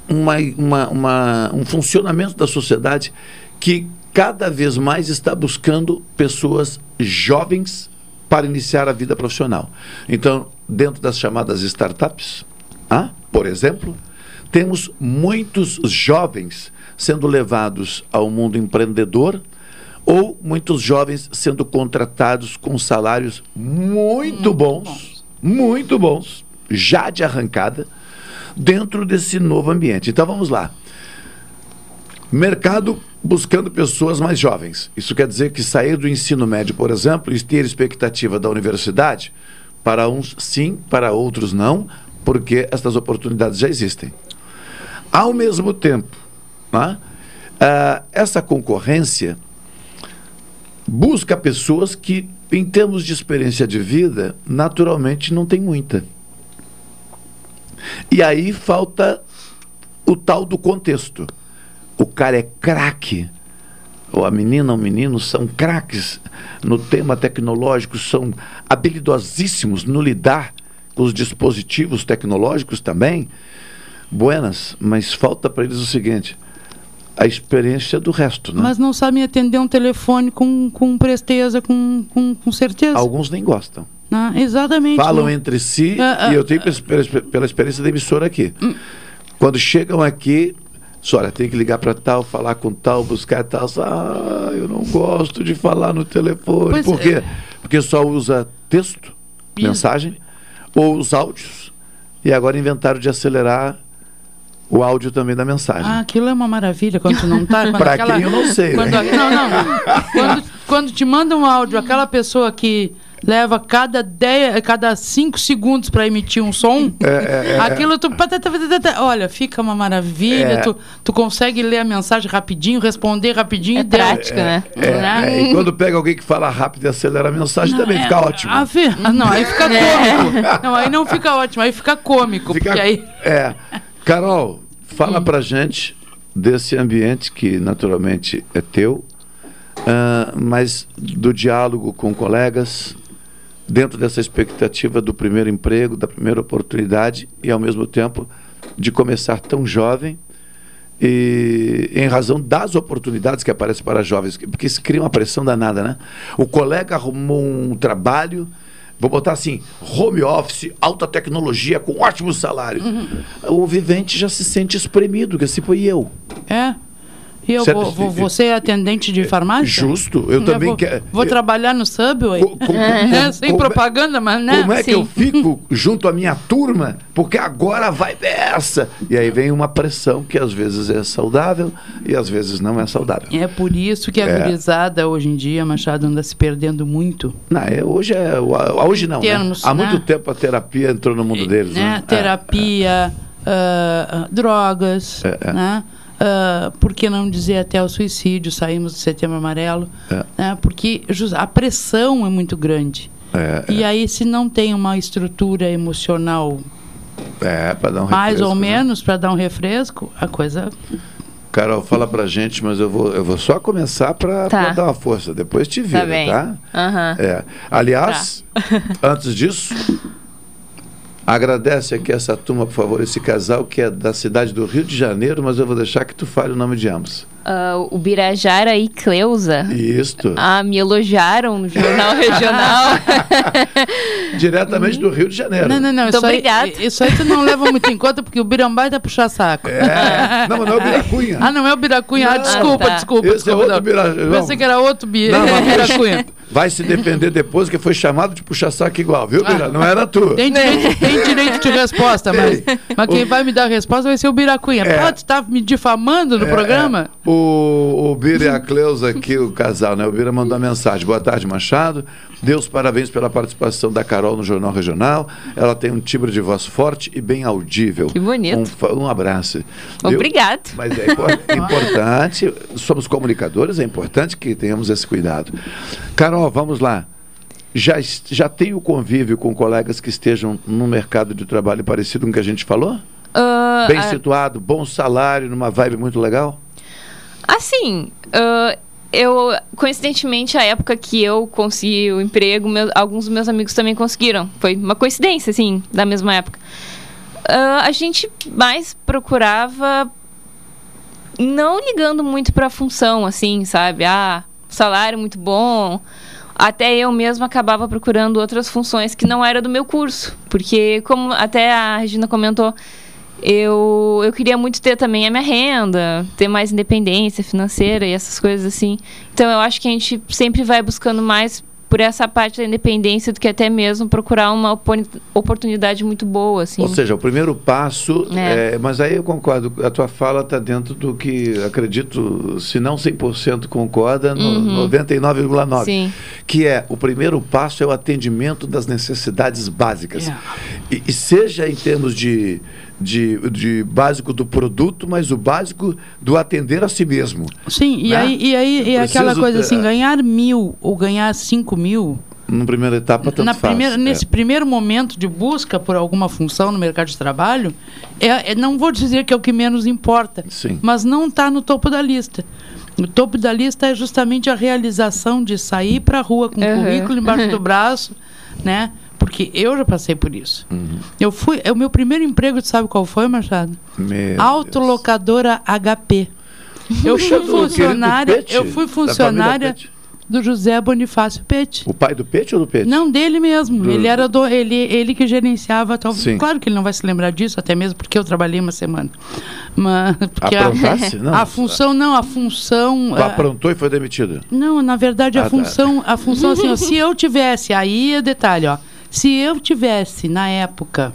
uma, uma, uma, um funcionamento da sociedade que cada vez mais está buscando pessoas jovens para iniciar a vida profissional. Então, dentro das chamadas startups, ah, por exemplo, temos muitos jovens sendo levados ao mundo empreendedor ou muitos jovens sendo contratados com salários muito bons, muito bons, já de arrancada dentro desse novo ambiente. Então vamos lá. Mercado buscando pessoas mais jovens. Isso quer dizer que sair do ensino médio, por exemplo, e ter expectativa da universidade, para uns sim, para outros não, porque estas oportunidades já existem. Ao mesmo tempo, né, uh, essa concorrência busca pessoas que, em termos de experiência de vida, naturalmente não tem muita. E aí falta o tal do contexto. O cara é craque, ou a menina ou o menino são craques no tema tecnológico, são habilidosíssimos no lidar com os dispositivos tecnológicos também. Buenas, mas falta para eles o seguinte: a experiência do resto. Né? Mas não sabem atender um telefone com, com presteza, com, com, com certeza. Alguns nem gostam. Ah, exatamente. Falam entre si, ah, ah, e eu tenho pela, pela experiência da emissora aqui. Hum. Quando chegam aqui, olha, tem que ligar para tal, falar com tal, buscar tal. Ah, eu não gosto de falar no telefone. Pois Por quê? É. Porque só usa texto, Isso. mensagem, ou os áudios. E agora inventaram de acelerar o áudio também da mensagem. Ah, aquilo é uma maravilha quando tu não tá. [laughs] Para aquela... quem eu não sei. Quando, né? Não, não. [laughs] quando, quando te manda um áudio, aquela pessoa que leva cada, dez, cada cinco segundos para emitir um som, é, é, é, aquilo tu. Olha, fica uma maravilha. É. Tu, tu consegue ler a mensagem rapidinho, responder rapidinho. É prática, né? É, e quando pega alguém que fala rápido e acelera a mensagem, não, também fica ótimo. A ver, não, aí fica cômico. [laughs] Não, aí não fica ótimo, aí fica cômico. Fica, porque aí... É. Carol, fala hum. pra gente desse ambiente que naturalmente é teu, uh, mas do diálogo com colegas, dentro dessa expectativa do primeiro emprego, da primeira oportunidade e ao mesmo tempo de começar tão jovem e em razão das oportunidades que aparecem para jovens, porque se cria uma pressão danada, né? O colega arrumou um trabalho, vou botar assim, home office, alta tecnologia, com ótimo salário. Uhum. O vivente já se sente espremido, que assim foi eu. É. E eu vou, vou, vou ser atendente de farmácia? Justo, eu, eu também vou, quero. Vou eu, trabalhar no Subway? Com, [laughs] com, com, é, sem como, propaganda, mas né? Como é Sim. que eu fico junto à minha turma? Porque agora vai essa. E aí vem uma pressão que às vezes é saudável e às vezes não é saudável. É por isso que a é. gurizada hoje em dia, Machado, anda se perdendo muito. Não, é, hoje é. Hoje não. Né? Termos, né? Há né? muito tempo a terapia entrou no mundo deles. Né? né? Terapia, uh, drogas, é, né? Uh, por que não dizer até o suicídio? Saímos do Setembro Amarelo, é. né? porque a pressão é muito grande. É, e é. aí, se não tem uma estrutura emocional é, dar um mais refresco, ou né? menos para dar um refresco, a coisa. Carol, fala pra gente, mas eu vou, eu vou só começar para tá. dar uma força. Depois te vira, tá? tá? Uhum. É. Aliás, tá. [laughs] antes disso, Agradece aqui essa turma, por favor, esse casal que é da cidade do Rio de Janeiro, mas eu vou deixar que tu fale o nome de ambos. Uh, o Birajara e Cleusa. Isto. Ah, me elogiaram no Jornal Regional. [laughs] [laughs] diretamente do Rio de Janeiro. Não, não, não. Muito Isso aí, isso aí tu não leva muito em conta, porque o Birambá é da puxar saco. É. Não, mas não é o Biracunha. Ah, não é o Biracunha. Ah, desculpa, Ah, tá. desculpa, Esse é desculpa. outro não. Bira- não. Pensei que era outro bi- Não, mas [laughs] Biracunha. Vai se defender depois que foi chamado de puxa saco igual, viu, Bira? Não era tu. Tem direito, tem direito de resposta, mas, mas quem vai me dar a resposta vai ser o Biracunha. É. Pô, tu tá me difamando no programa? O, o Bira e a Cleusa aqui, o casal, né? O Bira mandou uma mensagem. Boa tarde, Machado. Deus parabéns pela participação da Carol no Jornal Regional. Ela tem um timbre de voz forte e bem audível. Que bonito. Um, um abraço. Obrigado. Mas é impor- [laughs] importante, somos comunicadores, é importante que tenhamos esse cuidado. Carol, vamos lá. Já, já tem o convívio com colegas que estejam no mercado de trabalho parecido com o que a gente falou? Ah, Bem ah, situado, bom salário, numa vibe muito legal? Assim, ah, eu, coincidentemente, a época que eu consegui o emprego, alguns dos meus amigos também conseguiram. Foi uma coincidência, assim, da mesma época. Ah, a gente mais procurava, não ligando muito para a função, assim, sabe? Ah, salário muito bom. Até eu mesma acabava procurando outras funções que não era do meu curso. Porque, como até a Regina comentou, eu, eu queria muito ter também a minha renda, ter mais independência financeira e essas coisas assim. Então eu acho que a gente sempre vai buscando mais por essa parte da independência do que até mesmo procurar uma opor- oportunidade muito boa, assim. Ou seja, o primeiro passo, É. é, mas aí eu concordo, a tua fala está dentro do que acredito, se não 100% concorda, no Uhum. 99,9%. Sim. Que é, o primeiro passo é o atendimento das necessidades básicas. É. E, e seja em termos de, de, de básico do produto, mas o básico do atender a si mesmo. Sim, e Né? aí, e aí e aquela coisa ter- assim, ganhar mil ou ganhar cinco mil, Na primeira etapa, tanto na faz. primeira, é. nesse primeiro momento de busca por alguma função no mercado de trabalho, é, é- não vou dizer que é o que menos importa, Sim. mas não está no topo da lista. O topo da lista é justamente a realização de sair para a rua com o Uhum. currículo embaixo do braço, né? Porque eu já passei por isso. Uhum. Eu fui, é o meu primeiro emprego, tu sabe qual foi, Machado? Meu Autolocadora HP. Eu Puxa, fui do querido funcionária, eu fui funcionária do José Bonifácio Pete. O pai do Pete ou do Pete? Não, dele mesmo. Do- Ele era do, ele, ele que gerenciava tal. Sim. Claro que ele não vai se lembrar disso, até mesmo porque eu trabalhei uma semana. Mas porque Aprontasse? [laughs] Não. a função não, a função Tu ah, aprontou e foi demitido. não, na verdade Ah, a tá. função, a função assim, ó, se eu tivesse, aí é detalhe, ó, se eu tivesse na época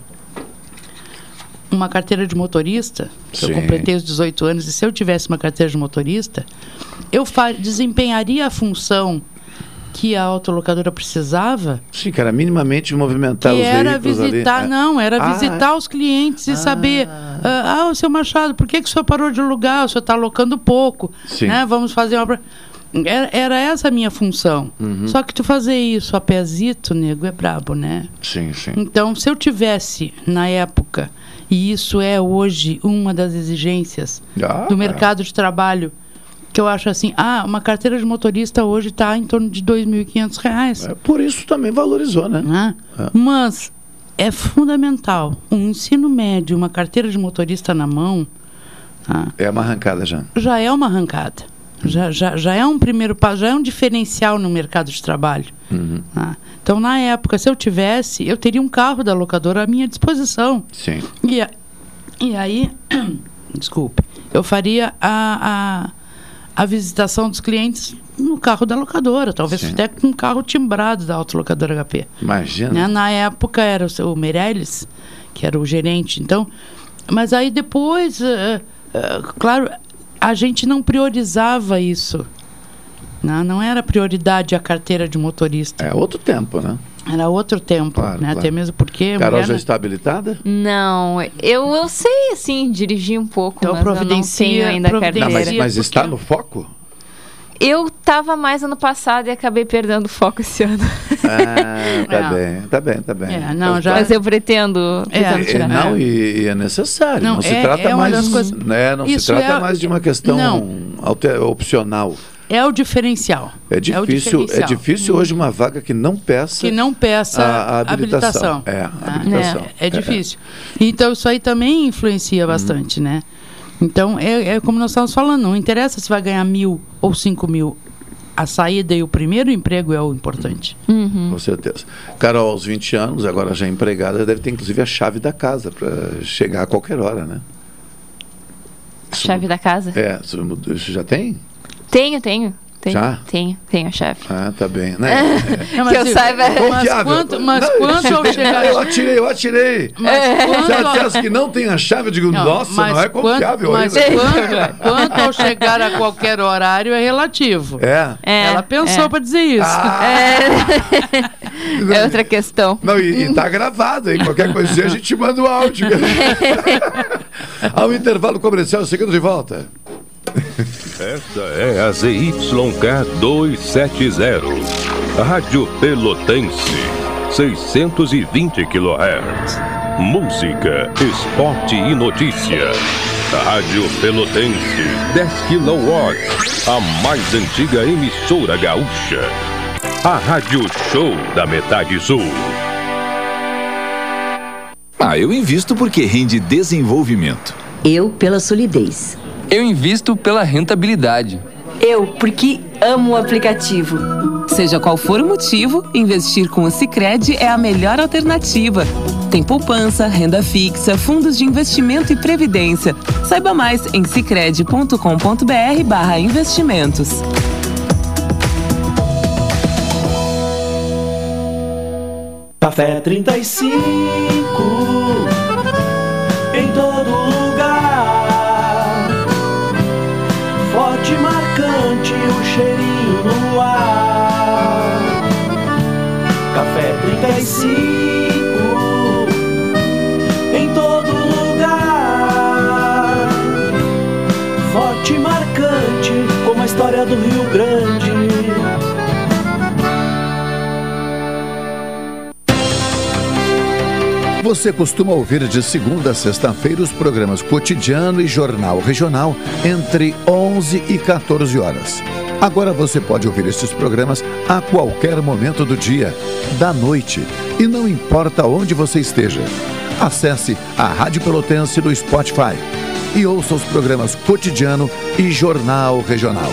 uma carteira de motorista, que eu completei os 18 anos, e se eu tivesse uma carteira de motorista, eu desempenharia a função que a autolocadora precisava, Sim, cara, minimamente movimentar que os era veículos ali. visitar, É. não, era Ah, visitar os clientes e saber, ah, ah, o seu Machado, por que, que o senhor parou de alugar? O senhor está alocando pouco, Sim. né? Vamos fazer uma... Era, era essa a minha função. Uhum. Só que tu fazer isso a pezito, nego, é brabo, né? Sim, sim. Então, se eu tivesse, na época, e isso é hoje uma das exigências Ah, do mercado de trabalho, que eu acho assim, ah, uma carteira de motorista hoje está em torno de 2.500 reais. É, por isso também valorizou, né? né? Mas é fundamental um ensino médio, uma carteira de motorista na mão, tá? É uma arrancada já. já é uma arrancada. Já, já, já é um primeiro passo, já é um diferencial no mercado de trabalho. Uhum. tá? Então, na época, se eu tivesse, eu teria um carro da locadora à minha disposição. Sim. E, a- e aí, [clears throat] desculpe, eu faria a, a, a visitação dos clientes no carro da locadora, talvez Sim. até com um carro timbrado da autolocadora HP. Imagina. Né? Na época era o, seu- o Meirelles, que era o gerente. Então, mas aí depois, eh, eh, claro, a gente não priorizava isso. Não, não era prioridade a carteira de motorista. É outro tempo, né? Era outro tempo, Claro, né? claro. Até mesmo porque a Carol mulher já não- está habilitada? Não, eu, eu sei, assim, dirigir um pouco, Então, mas eu não providencia- tenho ainda a providencia- Não, carteira. mas, mas está no foco? Eu tava mais ano passado e acabei perdendo o foco esse ano. Ah, tá [laughs] É. bem, tá bem, tá bem. É, não, Tá- já- Mas eu pretendo, pretendo É, tirar. não, e, e é necessário. Não, Não, se é- trata é mais, das coisas- né, não se Isso trata é- mais de uma questão Não. alter- opcional. É o diferencial. É difícil, é, diferencial. difícil hoje uma vaga que não peça que não peça a, a habilitação. habilitação. É, a Ah, habilitação. É, é difícil. Então, isso aí também influencia Uhum. bastante, né? Então, é, é como nós estamos falando, não interessa se vai ganhar mil ou cinco mil. a saída e o primeiro emprego é o importante. Uhum. Com certeza. Carol, aos 20 anos, agora já empregada, deve ter inclusive a chave da casa para chegar a qualquer hora, né? Chave da casa? É, isso já tem? Tenho, tenho. Tenho, Já? tenho, tenho a chave. Ah, tá bem. Né? [laughs] É, mas que eu eu- saiba. mas Confiável. quanto, mas Não, quanto [laughs] ao chegar... Eu atirei, eu atirei. Mas Se quanto ela ao- dissesse que não tem a chave, eu digo, Não, nossa, mas não é quanto- confiável mas ainda. quanto, [laughs] quanto ao chegar a qualquer horário é relativo. É. É, Ela pensou é. para dizer isso. É outra questão. Não, e, e tá gravado, hein? Qualquer coisinha a gente manda o áudio. Ao intervalo comercial, seguindo de volta. Esta é a ZYK 270, Rádio Pelotense, 620 kHz. Música, esporte e notícia. Rádio Pelotense, 10 kW, a mais antiga emissora gaúcha. A Rádio Show da Metade Sul. Ah, eu invisto porque rende desenvolvimento. Eu pela solidez. Eu invisto pela rentabilidade. Eu porque amo o aplicativo. Seja qual for o motivo, investir com o Sicredi é a melhor alternativa. Tem poupança, renda fixa, fundos de investimento e previdência. Saiba mais em sicredi.com.br/barra investimentos. Café 35 do Rio Grande. Você costuma ouvir de segunda a sexta-feira os programas Cotidiano e Jornal Regional entre 11 e 14 horas. Agora você pode ouvir estes programas a qualquer momento do dia, da noite, e não importa onde você esteja. Acesse a Rádio Pelotense no Spotify e ouça os programas Cotidiano e Jornal Regional.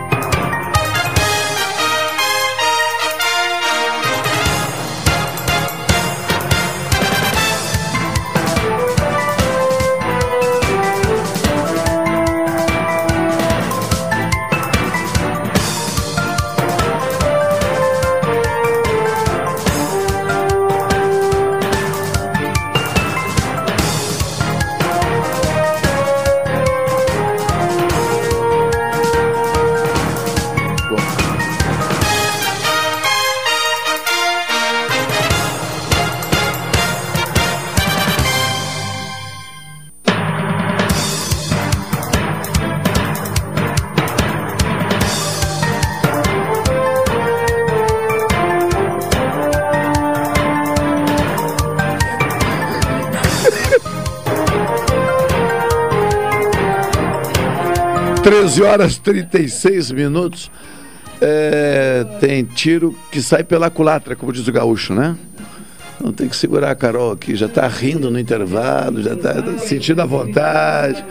Treze horas 36 minutos. É, tem tiro que sai pela culatra, como diz o gaúcho, né? Não tem que segurar a Carol aqui, já tá rindo no intervalo, já tá sentindo a vontade.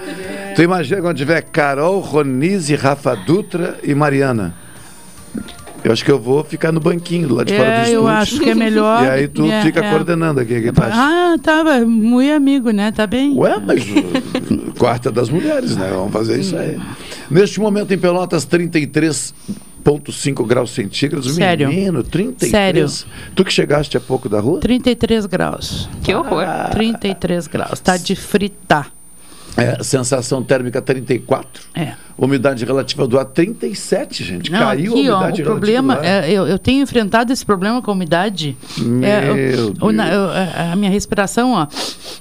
Tu imagina quando tiver Carol, Ronise, Rafa Dutra e Mariana. Eu acho que eu vou ficar no banquinho do lado de fora do É, estúdio. eu acho que é melhor. [laughs] E aí tu É, fica é. coordenando aqui, que tá Ah, tava muito amigo, né? Tá bem? Ué, mas quarta das mulheres, né? Vamos fazer isso aí. Neste momento em Pelotas, 33,5 graus centígrados. Sério? Menino, 33. Sério. Tu que chegaste há pouco da rua? 33 graus. Que horror. 33 graus. Tá de fritar. É, sensação térmica 34. É. Umidade relativa do ar 37, gente. Não, Caiu aqui, a ó, umidade o problema, relativa do ar. é, eu, eu tenho enfrentado esse problema com a umidade. É, Meu o- o eu- a a minha respiração, ó,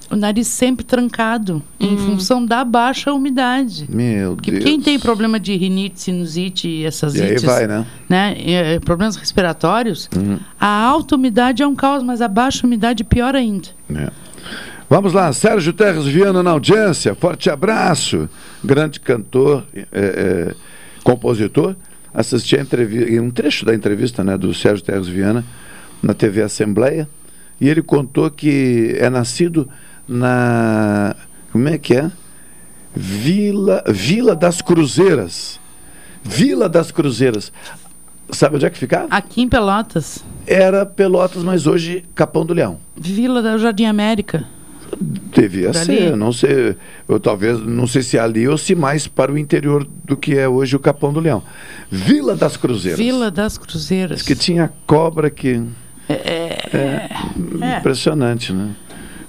o nariz sempre trancado, em função da baixa umidade. Meu Porque Deus. quem tem problema de rinite, sinusite e essas E aí ites, vai, né? né, e, eh, problemas respiratórios, Uhum. a alta umidade é um caos, mas a baixa umidade pior ainda. É. Vamos lá, Sérgio Terres Viana na audiência, forte abraço. Grande cantor, é, é, compositor. Assisti um trecho da entrevista né, do Sérgio Terres Viana na TV Assembleia. E ele contou que é nascido na. Como é que é? Vila, Vila das Cruzeiras. Vila das Cruzeiras. Sabe onde é que ficava? Aqui em Pelotas. Era Pelotas, mas hoje Capão do Leão. Vila da Jardim América. Devia Dali? ser, não sei, eu talvez, não sei se é ali ou se mais para o interior do que é hoje o Capão do Leão. Vila das Cruzeiras. Vila das Cruzeiras. Que tinha cobra que É, é, impressionante, né?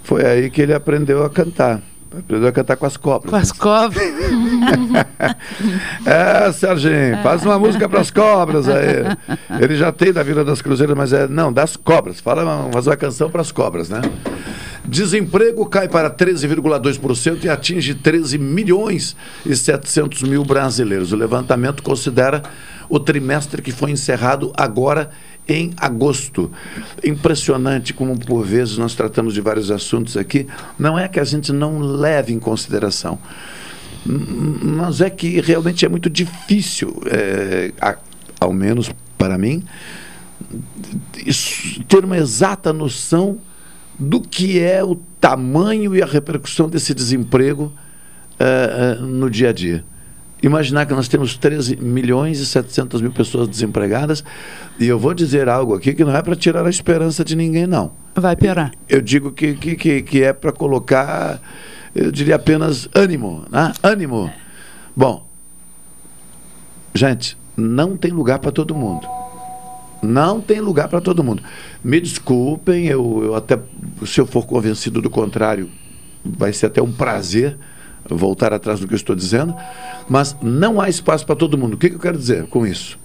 Foi aí que ele aprendeu a cantar. Aprendeu a cantar com as cobras. com as cobras. [laughs] É, Serginho, faz uma música para as cobras aí. Ele já tem da Vila das Cruzeiras, mas é. Não, das cobras. Fala, faz uma canção para as cobras, né? Desemprego cai para 13,2% e atinge 13 milhões e 700 mil brasileiros. O levantamento considera o trimestre que foi encerrado agora em agosto. Impressionante como, por vezes, nós tratamos de vários assuntos aqui. Não é que a gente não leve em consideração mas é que realmente é muito difícil, é, a- ao menos para mim, ter uma exata noção do que é o tamanho e a repercussão desse desemprego é, é, no dia a dia. Imaginar que nós temos 13 milhões e 700 mil pessoas desempregadas, e eu vou dizer algo aqui que não é para tirar a esperança de ninguém, não. Vai piorar. Eu digo que, que, que, que é para colocar, eu diria apenas ânimo, né? Ânimo. Bom, gente, não tem lugar para todo mundo. Não tem lugar para todo mundo. Me desculpem, eu, eu até, se eu for convencido do contrário, vai ser até um prazer voltar atrás do que eu estou dizendo, mas não há espaço para todo mundo. O que, que eu quero dizer com isso?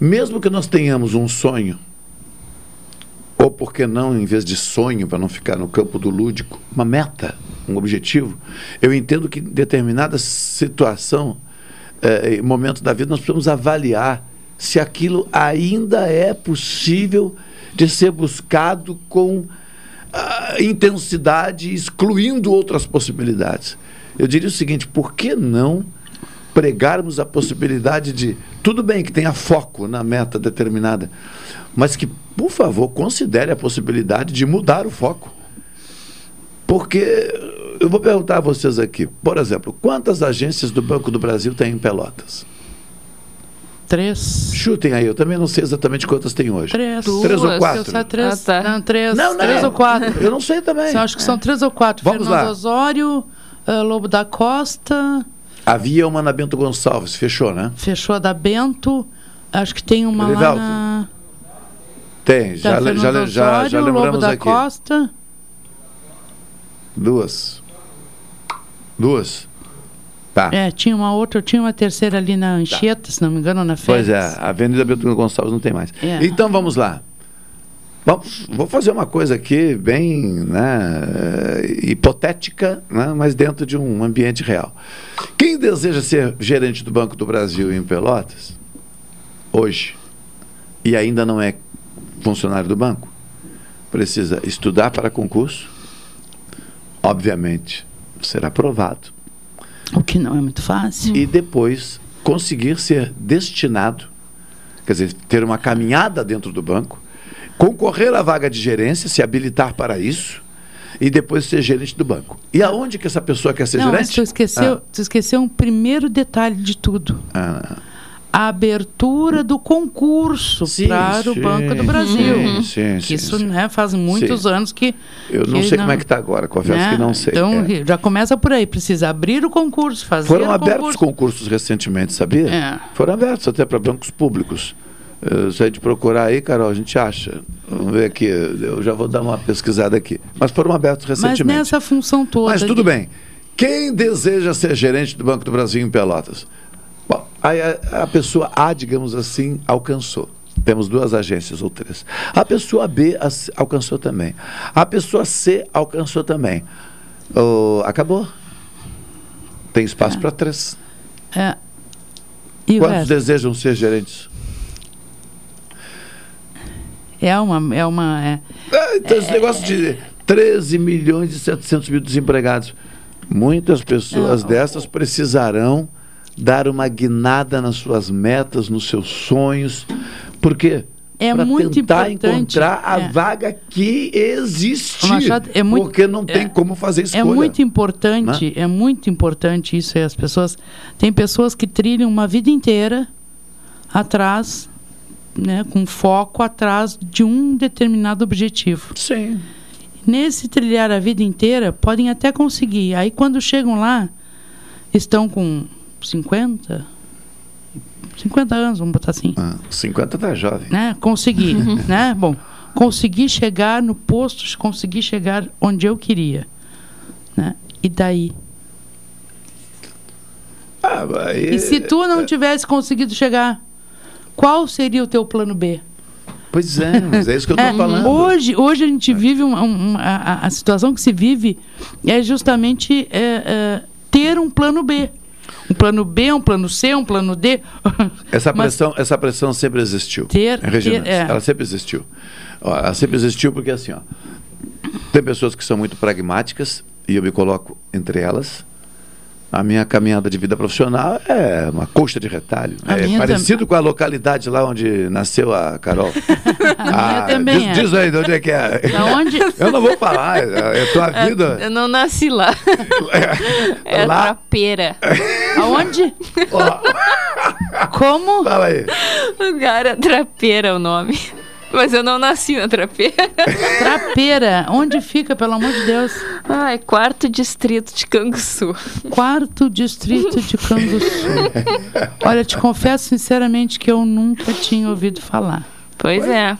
Mesmo que nós tenhamos um sonho, ou por que não, em vez de sonho, para não ficar no campo do lúdico, uma meta, um objetivo, eu entendo que em determinada situação, eh, momento da vida, nós precisamos avaliar se aquilo ainda é possível de ser buscado com ah, intensidade, excluindo outras possibilidades. Eu diria o seguinte: por que não pregarmos a possibilidade de. Tudo bem que tenha foco na meta determinada, mas que, por favor, considere a possibilidade de mudar o foco. Porque eu vou perguntar a vocês aqui, por exemplo, quantas agências do Banco do Brasil tem em Pelotas? Três. Chutem aí, eu também não sei exatamente quantas tem hoje. Três. Três ou Duas, quatro? eu sei três. Ah, tá. Não, três. Não, não. Três ou quatro. Eu não sei também. Eu acho que são três ou quatro. Vamos Fernando lá. Osório, ah, Lobo da Costa, Havia uma na Bento Gonçalves, fechou, né? fechou a da Bento. Acho que tem uma Erivaldo, lá na. Tem, já, já, le- já, já Osório, Lobo lembramos da aqui. Costa. Duas. Duas. Tá. É, tinha uma outra, tinha uma terceira ali na Anchieta, se não me engano, na Pois Félix. é, a Avenida Bento Gonçalves não tem mais. É. Então vamos lá. Vamos, vou fazer uma coisa aqui bem né, eh, hipotética, né, mas dentro de um ambiente real. Quem deseja ser gerente do Banco do Brasil em Pelotas, hoje, e ainda não é funcionário do banco, precisa estudar para concurso, obviamente ser aprovado, O que não é muito fácil. e depois conseguir ser destinado, quer dizer, ter uma caminhada dentro do banco, concorrer à vaga de gerência, se habilitar para isso, e depois ser gerente do banco. E aonde que essa pessoa quer ser não, mas gerente? tu esqueceu, tu esqueceu um primeiro detalhe de tudo. Ah, A abertura do concurso para o sim, Banco do Brasil. sim, sim, Que sim, isso sim. né, faz muitos Sim. anos que. eu não que sei como é que está agora, confesso né? que não sei. Então, É. já começa por aí. Precisa abrir o concurso, fazer Foram o abertos concurso. concursos recentemente, sabia? É. Foram abertos até para bancos públicos. Eh, Se a gente procurar aí, Carol, a gente acha. Vamos ver aqui, eu já vou dar uma pesquisada aqui. Mas foram abertos Mas recentemente. nessa função toda. Mas tudo de- bem. Quem deseja ser gerente do Banco do Brasil em Pelotas? Aí a, a pessoa A, digamos assim, alcançou. Temos duas agências ou três. A pessoa B alcançou também. A pessoa C alcançou também. Oh, acabou. Tem espaço para três. É. Quantos desejam ser gerentes? É uma. É uma é, Ah, então esse negócio de 13 milhões e 700 mil desempregados. Muitas pessoas dessas precisarão dar uma guinada nas suas metas, nos seus sonhos. Por quê? É muito tentar encontrar a é. vaga que existe. Machado, é muito- porque não tem é- como fazer escolha. É muito importante, é muito importante isso. As pessoas tem pessoas que trilham uma vida inteira atrás, né, com foco atrás de um determinado objetivo. Sim. Nesse trilhar a vida inteira, podem até conseguir. Aí quando chegam lá, estão com 50, 50 anos, vamos botar assim. Ah, 50 tá jovem. Né? Conseguir, [laughs] né? Bom, consegui chegar no posto, consegui chegar onde eu queria, né? E daí? Ah, E se tu não tivesse conseguido chegar, qual seria o teu plano B? Pois é, mas é isso que eu tô [laughs] É, falando. Hoje, hoje a gente vive uma, uma- a, a situação que se vive é justamente é, é, ter um plano B. Um plano B, um plano C, um plano D. Essa [laughs] Mas- pressão, essa pressão sempre existiu. Ter- Regina, ter- é. ela sempre existiu. Ó, ela sempre existiu porque assim, ó, tem pessoas que são muito pragmáticas e eu me coloco entre elas. A minha caminhada de vida profissional é uma coxa de retalho. A é parecido com a localidade lá onde nasceu a Carol. [laughs] A minha também diz, é. diz aí de onde é que é. Da onde? Eu não vou falar, é a tua vida. Eu não nasci lá. [laughs] É Lá- trapeira. [laughs] Aonde? Como? Fala aí. Lugar é trapeira o nome. Mas eu não nasci na trapeira. [laughs] Trapeira, onde fica, pelo amor de Deus? Ai, quarto distrito de Canguçu. Quarto distrito de Canguçu. Olha, te confesso sinceramente que eu nunca tinha ouvido falar. Pois é.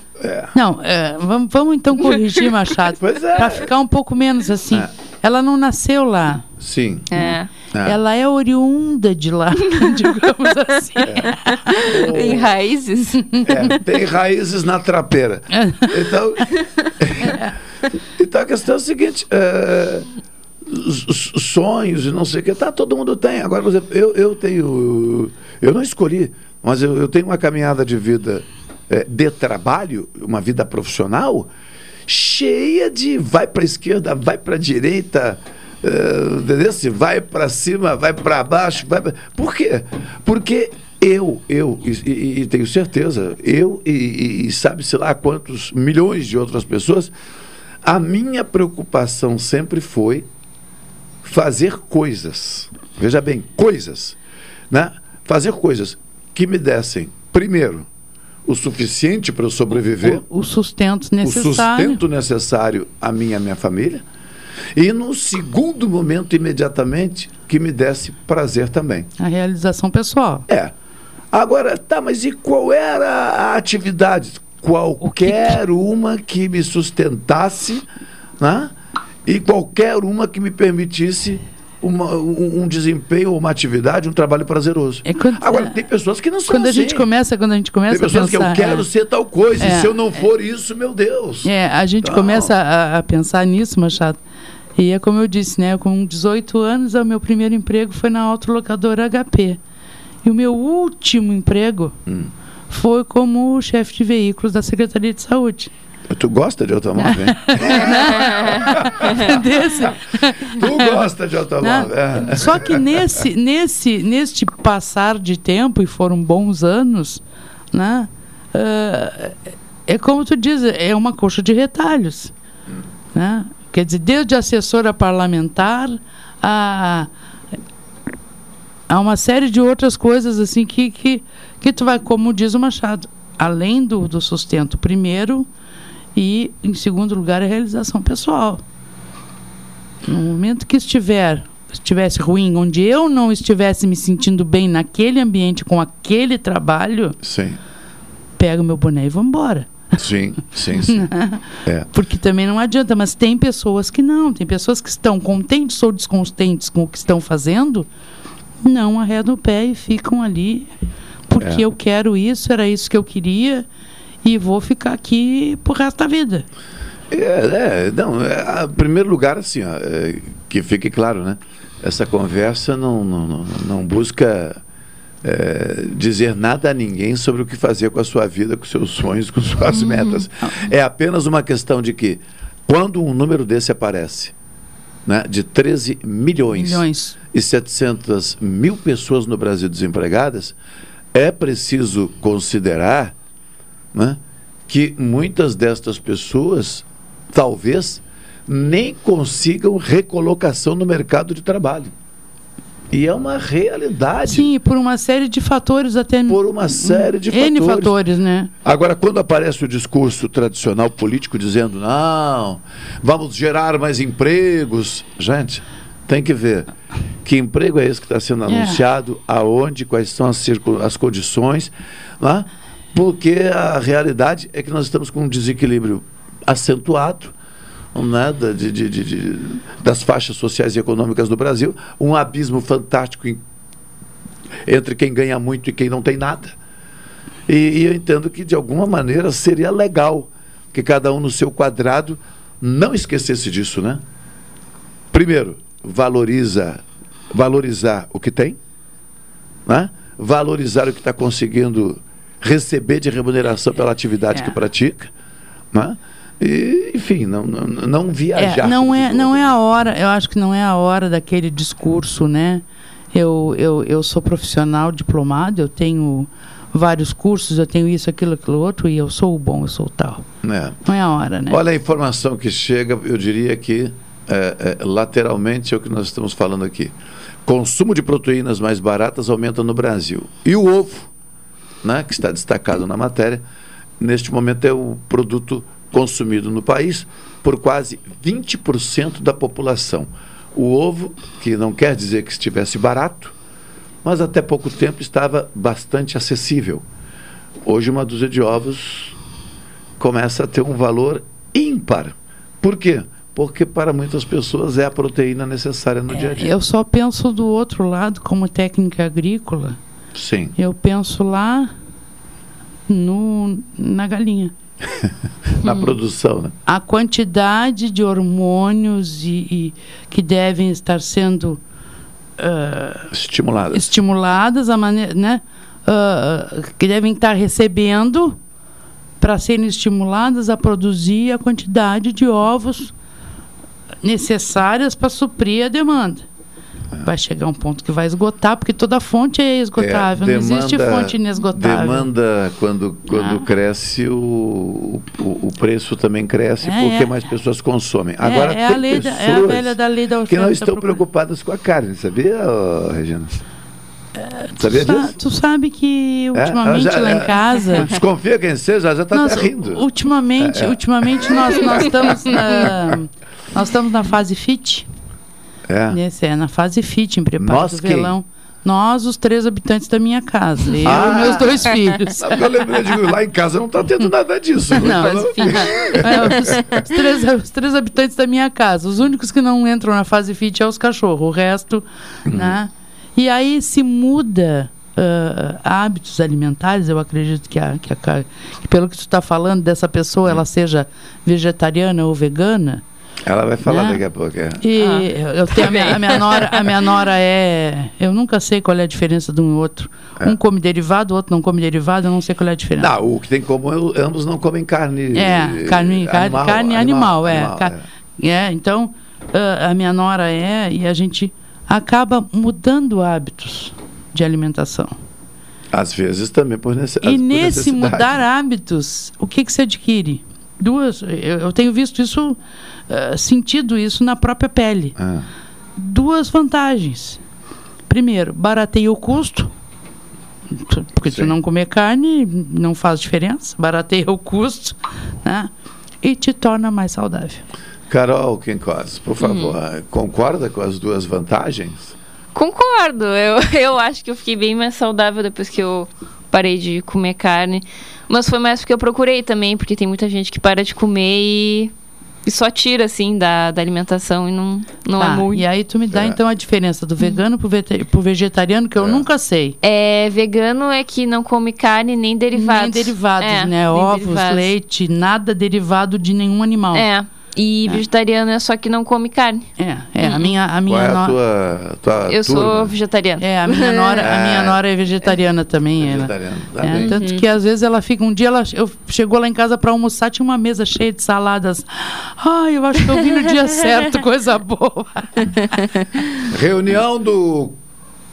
Não, é, vamos, vamos então corrigir, Machado. Pois é. Para ficar um pouco menos assim. É. Ela não nasceu lá. Sim. É. É. Ela é oriunda de lá, [laughs] digamos assim. [laughs] Em raízes. É, tem raízes na trapeira. [laughs] Então, então a questão é a seguinte: é, os- os sonhos e não sei o que, tá, todo mundo tem. Agora, por exemplo, eu, eu tenho. Eu não escolhi, mas eu, eu tenho uma caminhada de vida é, de trabalho, uma vida profissional, cheia de vai para a esquerda, vai para a direita. É, entendeu? Se vai para cima, vai para baixo, vai pra... Por quê? Porque eu, eu, e, e- e tenho certeza, eu e, e- sabe-se lá quantos milhões de outras pessoas, a minha preocupação sempre foi fazer coisas. Veja bem, coisas. Né? Fazer coisas que me dessem, primeiro, o suficiente para eu sobreviver, O sustento o necessário. sustento necessário a mim e a minha família, e no segundo momento, imediatamente, que me desse prazer também. A realização pessoal. É. Agora, tá, mas e qual era a atividade? Qualquer uma que me sustentasse, né? E qualquer uma que me permitisse uma- um, um desempenho, uma atividade, um trabalho prazeroso. Agora, tem pessoas que não são Quando a assim. gente começa, quando a gente começa Tem pessoas a pensar, que eu quero é. ser tal coisa, É. e se eu não for isso, meu Deus. É, a gente Não. começa a, a pensar nisso, Machado. E é como eu disse, né? Com 18 anos, o meu primeiro emprego foi na autolocadora HP. E o meu último emprego Hum. foi como chefe de veículos da Secretaria de Saúde. Tu gosta de automóvel? [laughs] Desse. tu gosta de automóvel. É. Só que nesse, nesse, neste passar de tempo, e foram bons anos, né? ah, é como tu diz, é uma coxa de retalhos. Né? Quer dizer, desde assessora parlamentar a, a uma série de outras coisas assim que, que, que tu vai, como diz o Machado, além do, do sustento primeiro e, em segundo lugar, a realização pessoal. No momento que estiver estivesse ruim, onde eu não estivesse me sentindo bem naquele ambiente com aquele trabalho, Sim, pego meu boné e vou embora. Sim, sim, sim. [laughs] É. Porque também não adianta, mas tem pessoas que não, tem pessoas que estão contentes ou descontentes com o que estão fazendo, não arredam o pé e ficam ali porque É. eu quero isso, era isso que eu queria e vou ficar aqui pro resto da vida. É, é, não, é, em primeiro lugar, assim, ó, é, que fique claro, né? Essa conversa não, não, não, não busca é, dizer nada a ninguém sobre o que fazer com a sua vida, com seus sonhos, com suas metas. É apenas uma questão de que Quando um número desse aparece, né, de 13 milhões, Milhões. e 700 mil pessoas no Brasil desempregadas, é preciso considerar né, que muitas destas pessoas, talvez, nem consigam recolocação no mercado de trabalho. E é uma realidade. Sim, por uma série de fatores até. Por uma série de N fatores. fatores, né? Agora, quando aparece o discurso tradicional político dizendo, não, vamos gerar mais empregos. Gente, tem que ver que emprego é esse que está sendo É. anunciado, aonde, quais são as, as condições, né? porque a realidade é que nós estamos com um desequilíbrio acentuado né, da- de- de- de- de- das faixas sociais e econômicas do Brasil, um abismo fantástico em- entre quem ganha muito e quem não tem nada. E, e eu entendo que, de alguma maneira, seria legal que cada um no seu quadrado não esquecesse disso, né? Primeiro, valoriza, valorizar o que tem, né? valorizar o que está conseguindo receber de remuneração pela atividade É. que pratica, né? E, enfim, não, não, não viajar. É, não é, não é a hora, eu acho que não é a hora daquele discurso, né? Eu, eu, eu sou profissional diplomado, eu tenho vários cursos, eu tenho isso, aquilo, aquilo outro, e eu sou o bom, eu sou o tal. É. Não é a hora, né? Olha a informação que chega, eu diria que é, é, lateralmente é o que nós estamos falando aqui. Consumo de proteínas mais baratas aumenta no Brasil. E o ovo, né, que está destacado na matéria, neste momento é o produto consumido no país por quase 20% da população. O ovo, que não quer dizer que estivesse barato, mas até pouco tempo estava bastante acessível. Hoje uma dúzia de ovos começa a ter um valor ímpar. Por quê? Porque para muitas pessoas é a proteína necessária no dia a dia. Eu só penso do outro lado, como técnica agrícola, Sim. eu penso lá no, na galinha. [laughs] Na produção, né? a quantidade de hormônios e, e que devem estar sendo ah, Estimuladas. estimuladas, a maneira, né? Ah, que devem estar recebendo para serem estimuladas a produzir a quantidade de ovos necessárias para suprir a demanda. Vai chegar um ponto que vai esgotar, porque toda fonte é esgotável, É, não existe demanda- fonte inesgotável. Demanda, quando, quando Ah. cresce, o, o, o preço também cresce É, porque é. mais pessoas consomem. É, Agora, é, a lei da, é a velha da lei da que oferta. não estão preocupadas com a carne, sabia, Regina? sabia Sa- disso? Tu sabe que É? ultimamente Ela já- lá em é, casa. [laughs] Desconfia quem seja, já está rindo. Ultimamente, É, é. ultimamente nós, nós [laughs] estamos na, nós estamos na fase fit. É. Nesse, é na fase fit, em preparo Nós do quem? velão. Nós, os três habitantes da minha casa. Eu Ah! e meus dois filhos. Sabe eu lembrei, digo, lá em casa não está tendo nada disso. Não, Então, mas, enfim, é, os, os três, os três habitantes da minha casa. Os únicos que não entram na fase fit é os cachorros. O resto, Uhum. né? E aí se muda ah, hábitos alimentares. Eu acredito que, a, que, a, que pelo que tu está falando dessa pessoa, ela seja vegetariana ou vegana. Ela vai falar Né? daqui a pouco. é. E eu- eu tenho a minha, a minha nora, a minha nora é. Eu nunca sei qual é a diferença de um e outro. Um come derivado, o outro não come derivado, eu não sei qual é a diferença. Não, o que tem em comum é ambos não comem carne. É, carne, animal, carne animal, é. animal, Ca- é, então, ah, a minha nora é, e a gente acaba mudando hábitos de alimentação. Às vezes também por, nesse, e por nesse necessidade. mudar hábitos, o que, que se adquire? Duas, eu, eu tenho visto isso, ah, sentido isso na própria pele. Ah. Duas vantagens. Primeiro, barateia o custo. Porque se tu não comer carne, não faz diferença. Barateia o custo, né? E te torna mais saudável. Carol Quincós, por favor, Hum. concorda com as duas vantagens? Concordo. Eu, [laughs] eu acho que eu fiquei bem mais saudável depois que eu parei de comer carne. Mas foi mais porque eu procurei também, porque tem muita gente que para de comer e só tira, assim, da, da alimentação e não, não Tá, é muito. E aí tu me dá então a diferença do vegano pro, vete- pro vegetariano, que eu nunca sei. É, vegano é que não come carne nem derivados. Nem derivados, É, né? nem Ovos, derivados. leite, nada derivado de nenhum animal. É. E vegetariano é só que não come carne. É, é a minha a minha Qual é a no- tua, tua Eu turma? sou vegetariana. É, a minha nora, a minha [laughs] nora é vegetariana também. ela. Vegetariana, tá É, bem. tanto que às vezes ela fica um dia ela eu chegou lá em casa para almoçar tinha uma mesa cheia de saladas. Ai, eu acho que eu vim no dia [laughs] certo, coisa boa. Reunião do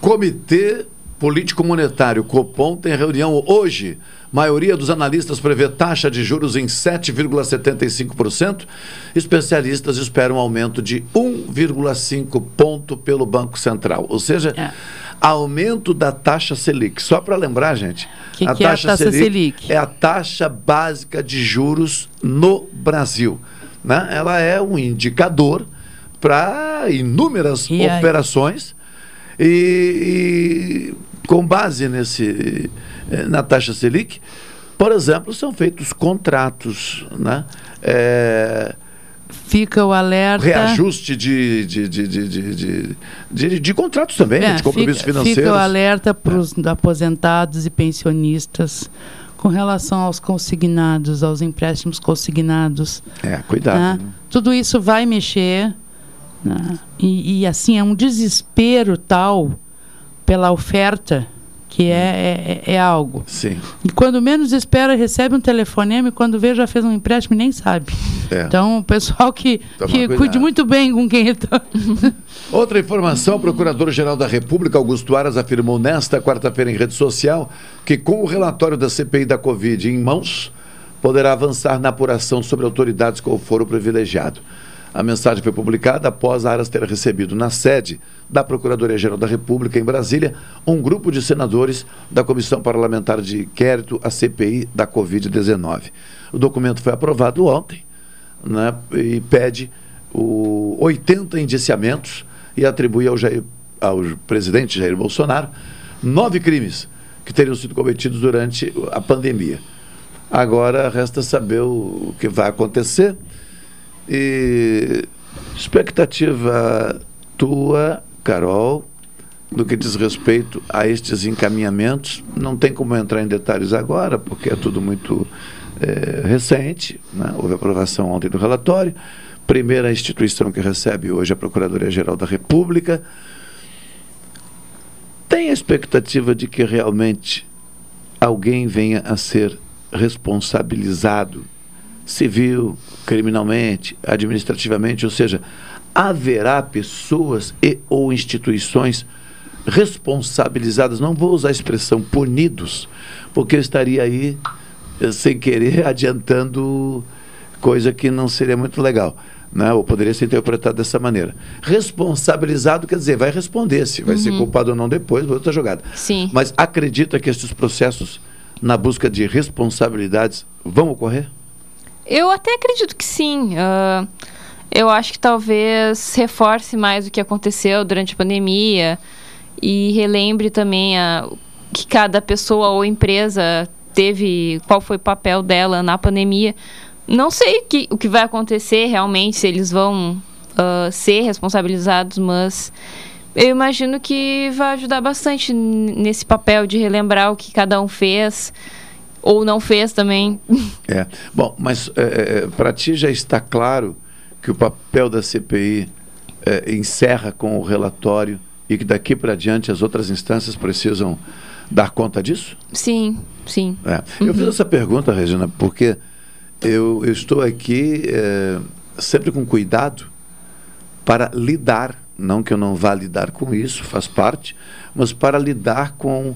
Comitê Político Monetário, Copom, tem reunião hoje. Maioria dos analistas prevê taxa de juros em 7,75%. Especialistas esperam um aumento de 1,5 ponto pelo Banco Central. Ou seja, aumento da taxa Selic. Só para lembrar, gente, Que que é a taxa Selic? é a taxa básica de juros no Brasil. Né? Ela é um indicador para inúmeras E aí? operações e, e com base nesse eh, na taxa Selic, por exemplo, são feitos contratos, né? Eh, Fica o alerta. reajuste de, de, de, de, de, de, contratos também, É, de compromissos fica, financeiros. Fica o alerta para os aposentados e pensionistas com relação aos consignados, aos empréstimos consignados. É, cuidado. né? Tudo isso vai mexer. né? E, e, assim, é um desespero tal pela oferta que é, é, é algo. Sim. E quando menos espera, recebe um telefonema e quando vê já fez um empréstimo e nem sabe. É. Então, o pessoal que, Toma que cuidado. cuide muito bem com quem está. [laughs] Outra informação, o Procurador-Geral da República, Augusto Aras, afirmou nesta quarta-feira em rede social que, com o relatório da CPI da Covid em mãos, poderá avançar na apuração sobre autoridades com o foro privilegiado. A mensagem foi publicada após Aras ter recebido na sede da Procuradoria-Geral da República, em Brasília, um grupo de senadores da Comissão Parlamentar de Inquérito, a CPI da Covid-19. O documento foi aprovado ontem né, e pede o 80 indiciamentos e atribui ao, Jair- ao presidente Jair Bolsonaro nove crimes que teriam sido cometidos durante a pandemia. Agora resta saber o que vai acontecer e expectativa tua, Carol, no que diz respeito a estes encaminhamentos. Não tem como entrar em detalhes agora, porque é tudo muito eh, recente. né? Houve aprovação ontem do relatório. Primeira instituição que recebe hoje é a Procuradoria-Geral da República. Tem a expectativa de que realmente alguém venha a ser responsabilizado civil, criminalmente, administrativamente, ou seja, haverá pessoas e ou instituições responsabilizadas, não vou usar a expressão punidos, porque eu estaria aí eh, sem querer [laughs] adiantando coisa que não seria muito legal. Né? Ou poderia ser interpretado dessa maneira. Responsabilizado quer dizer, vai responder, se vai ser Uhum. culpado ou não depois, outra jogada. Sim. Mas acredita que esses processos, na busca de responsabilidades, vão ocorrer? Eu até acredito que sim. Ah, eu acho que talvez reforce mais o que aconteceu durante a pandemia e relembre também a, que cada pessoa ou empresa teve, qual foi o papel dela na pandemia. Não sei que, o que vai acontecer realmente, se eles vão ah, ser responsabilizados, mas eu imagino que vai ajudar bastante nesse papel de relembrar o que cada um fez ou não fez também. É. Bom, mas para ti já está claro que o papel da CPI eh, encerra com o relatório e que daqui para diante as outras instâncias precisam dar conta disso? Sim, sim. É. Eu fiz essa pergunta, Regina, porque eu, eu estou aqui eh, sempre com cuidado para lidar, não que eu não vá lidar com isso, faz parte, mas para lidar com,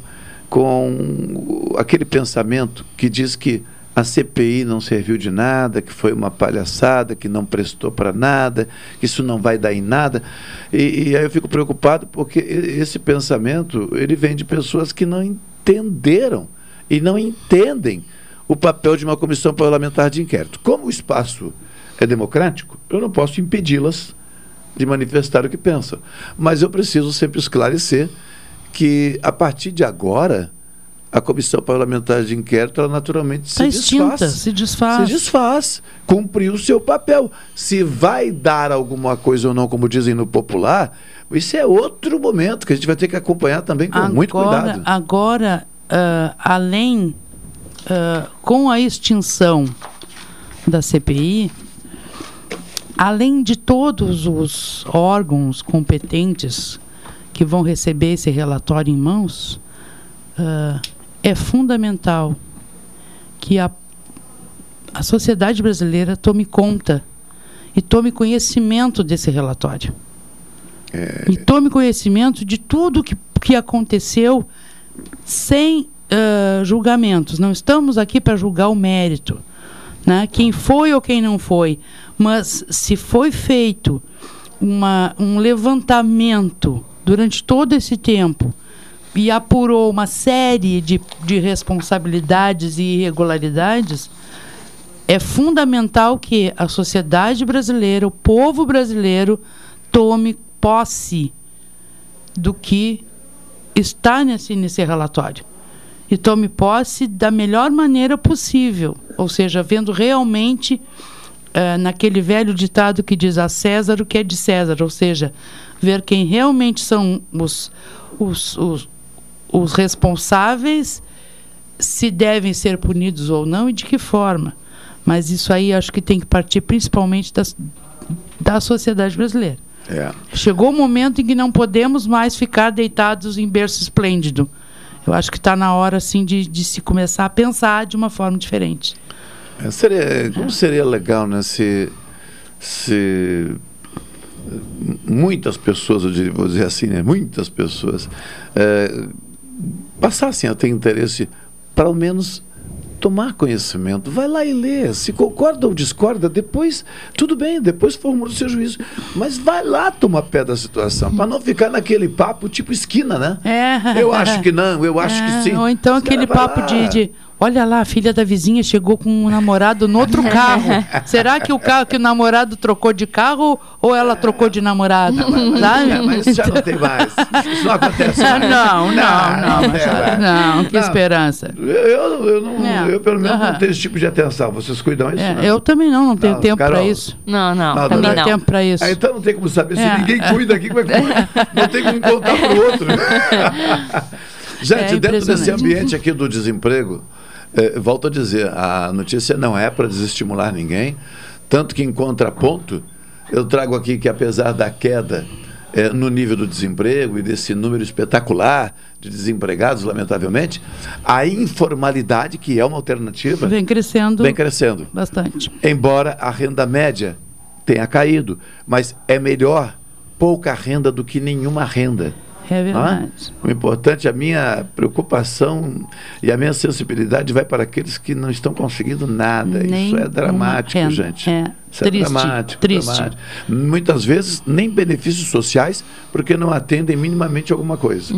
com aquele pensamento que diz que a CPI não serviu de nada, que foi uma palhaçada, que não prestou para nada, que isso não vai dar em nada. E, e aí eu fico preocupado porque esse pensamento ele vem de pessoas que não entenderam e não entendem o papel de uma comissão parlamentar de inquérito. Como o espaço é democrático, eu não posso impedi-las de manifestar o que pensam. Mas eu preciso sempre esclarecer que, a partir de agora, a comissão parlamentar de inquérito, ela naturalmente se Tá extinta, desfaz. se desfaz. Se desfaz. Cumpriu o seu papel. Se vai dar alguma coisa ou não, como dizem no popular, isso é outro momento que a gente vai ter que acompanhar também com muito Agora- cuidado. Agora, ah, além, ah, com a extinção da CPI, além de todos os órgãos competentes que vão receber esse relatório em mãos, ah, é fundamental que a, a sociedade brasileira tome conta e tome conhecimento desse relatório. E tome conhecimento de tudo que, que aconteceu sem ah, julgamentos. Não estamos aqui para julgar o mérito, né? quem foi ou quem não foi. Mas se foi feito uma, um levantamento durante todo esse tempo e apurou uma série de, de responsabilidades e irregularidades, é fundamental que a sociedade brasileira, o povo brasileiro, tome posse do que está nesse, nesse relatório. E tome posse da melhor maneira possível, ou seja, vendo realmente eh, naquele velho ditado que diz a César o que é de César, ou seja, ver quem realmente são os, os, os, os responsáveis, se devem ser punidos ou não e de que forma. Mas isso aí acho que tem que partir principalmente das, da sociedade brasileira. É. Chegou o momento em que não podemos mais ficar deitados em berço esplêndido. Eu acho que está na hora assim de, de se começar a pensar de uma forma diferente. É, seria, como seria legal, né, se, se muitas pessoas, eu vou dizer assim, né, muitas pessoas é, passassem a ter interesse para ao menos tomar conhecimento, vai lá e lê, se concorda ou discorda, depois, tudo bem, depois formula o seu juízo, mas vai lá tomar pé da situação, para não ficar naquele papo tipo esquina, né? É. Eu acho que não, eu acho É, que sim. Ou então aquele papo de, de, olha lá, a filha da vizinha chegou com um namorado no outro carro. [laughs] Será que o carro que o namorado trocou de carro ou ela trocou de namorado? [laughs] Sabe? É, mas isso já não tem mais. Isso não acontece mais. Não, não, não, tem Machado, mais. não, que Não. esperança. Eu, eu, eu não, É. eu pelo menos Aham. não tenho esse tipo de atenção. Vocês cuidam isso? É, não? eu também não, não tenho Não, tempo para isso. Não, não, Não, também não não. Tem tempo para isso. Ah, então não tem como saber. Se É. ninguém cuida aqui, como é que cuida? Não tem como contar para o outro. [laughs] Gente, É dentro desse ambiente aqui do desemprego, eh, volto a dizer, a notícia não é para desestimular ninguém, tanto que em contraponto, eu trago aqui que apesar da queda eh, no nível do desemprego e desse número espetacular de desempregados, lamentavelmente, a informalidade, que é uma alternativa, Vem crescendo vem crescendo bastante. embora a renda média tenha caído, mas é melhor pouca renda do que nenhuma renda. É é? verdade. O importante, a minha preocupação e a minha sensibilidade vai para aqueles que não estão conseguindo nada. Nem Isso é dramático, renda. gente. É. Isso é Triste, dramático, triste. dramático. Muitas vezes nem benefícios sociais, porque não atendem minimamente alguma coisa.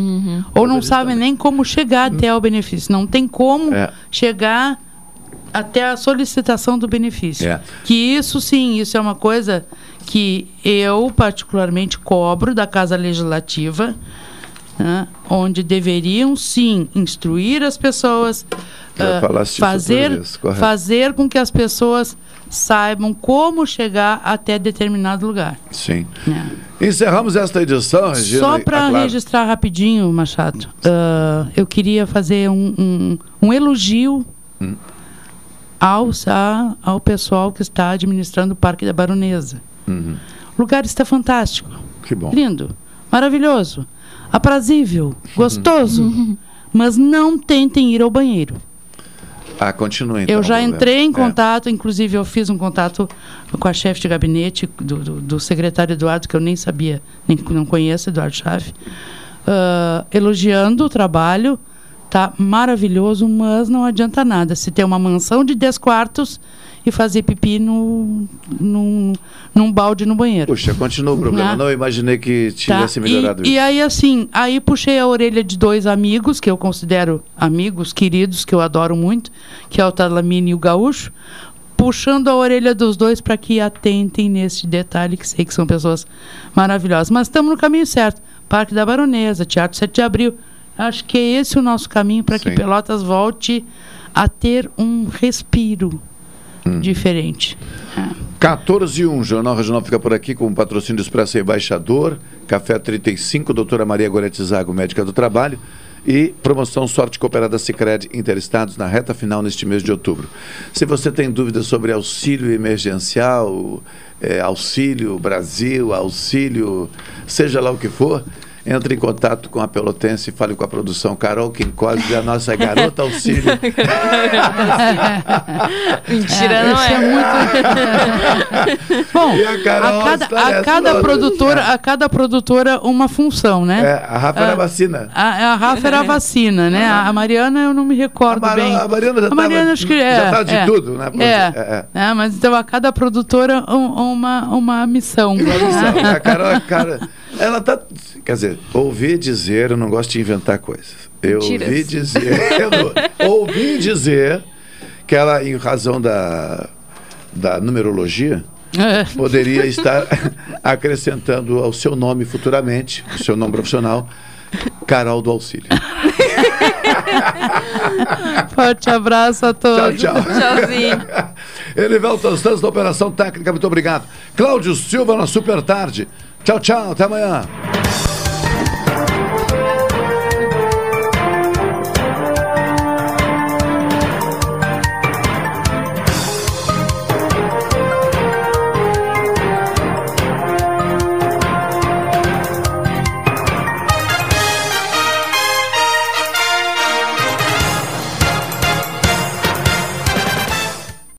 Ou não sabem nem como chegar até o benefício. Não tem como É. chegar até a solicitação do benefício. É. Que isso sim, isso é uma coisa que eu particularmente cobro da Casa Legislativa, né, onde deveriam sim instruir as pessoas, isso fazer, vez, fazer com que as pessoas saibam como chegar até determinado lugar. Sim. Encerramos esta edição, Regina. Só e- para ah, claro. registrar rapidinho, Machado, ah, eu queria fazer um, um, um elogio Hum. ao, a- ao pessoal que está administrando o Parque da Baronesa. Uhum. O lugar está fantástico. Que bom. Lindo, maravilhoso, aprazível, gostoso. [laughs] Mas não tentem ir ao banheiro. Ah, continue então. eu já entrei em É. contato, inclusive eu fiz um contato com a chefe de gabinete do, do, do secretário Eduardo, que eu nem sabia, nem não conheço, Eduardo Chave, ah, elogiando o trabalho. Tá maravilhoso, mas não adianta nada. Se tem uma mansão de 10 quartos e fazer pipi no, num, num balde no banheiro. Puxa, continua o problema. Né? Não imaginei que Tá? tivesse melhorado e, isso. e aí, assim, aí puxei a orelha de dois amigos, que eu considero amigos, queridos, que eu adoro muito, que é o Talamine e o Gaúcho, puxando a orelha dos dois para que atentem nesse detalhe, que sei que são pessoas maravilhosas. Mas estamos no caminho certo. Parque da Baronesa, Teatro 7 de Abril. Acho que é esse o nosso caminho para que. Pelotas volte a ter um respiro Hum. diferente. 14 e 1, Jornal Regional fica por aqui com o patrocínio do Expresso Embaixador, Café 35, doutora Maria Gorete Zago, médica do trabalho, e promoção Sorte Cooperada Sicredi Interestados na reta final neste mês de outubro. Se você tem dúvidas sobre auxílio emergencial, é, auxílio Brasil, auxílio seja lá o que for, entre em contato com a Pelotense e fale com a produção Carol Quincose, a nossa garota auxílio. [laughs] Mentira, não Isso é. muito. [laughs] Bom, E a Carol a cada, a cada logo. produtora, a cada produtora uma função, né? É, a Rafa era Ah, vacina. A, a Rafa era a vacina, né? A, a Mariana eu não me recordo A Mara- bem. a Mariana já a Mariana tava- acho que já é, tava de é. tudo, né? É, É, é, mas então a cada produtora um- uma, uma missão. Uma missão. [laughs] A Carol, cara, ela tá. Quer dizer, ouvi dizer, eu não gosto de inventar coisas. Eu Mentiras. ouvi dizer, [laughs] eu ouvi dizer que ela, em razão da, da numerologia, [laughs] poderia estar [laughs] acrescentando ao seu nome futuramente, o seu nome profissional, Carol do Auxílio. Forte abraço a todos. Tchau, tchau. Tchauzinho. Elivelton Santos da Operação Técnica, muito obrigado. Cláudio Silva na Super Tarde. Tchau, tchau, até amanhã.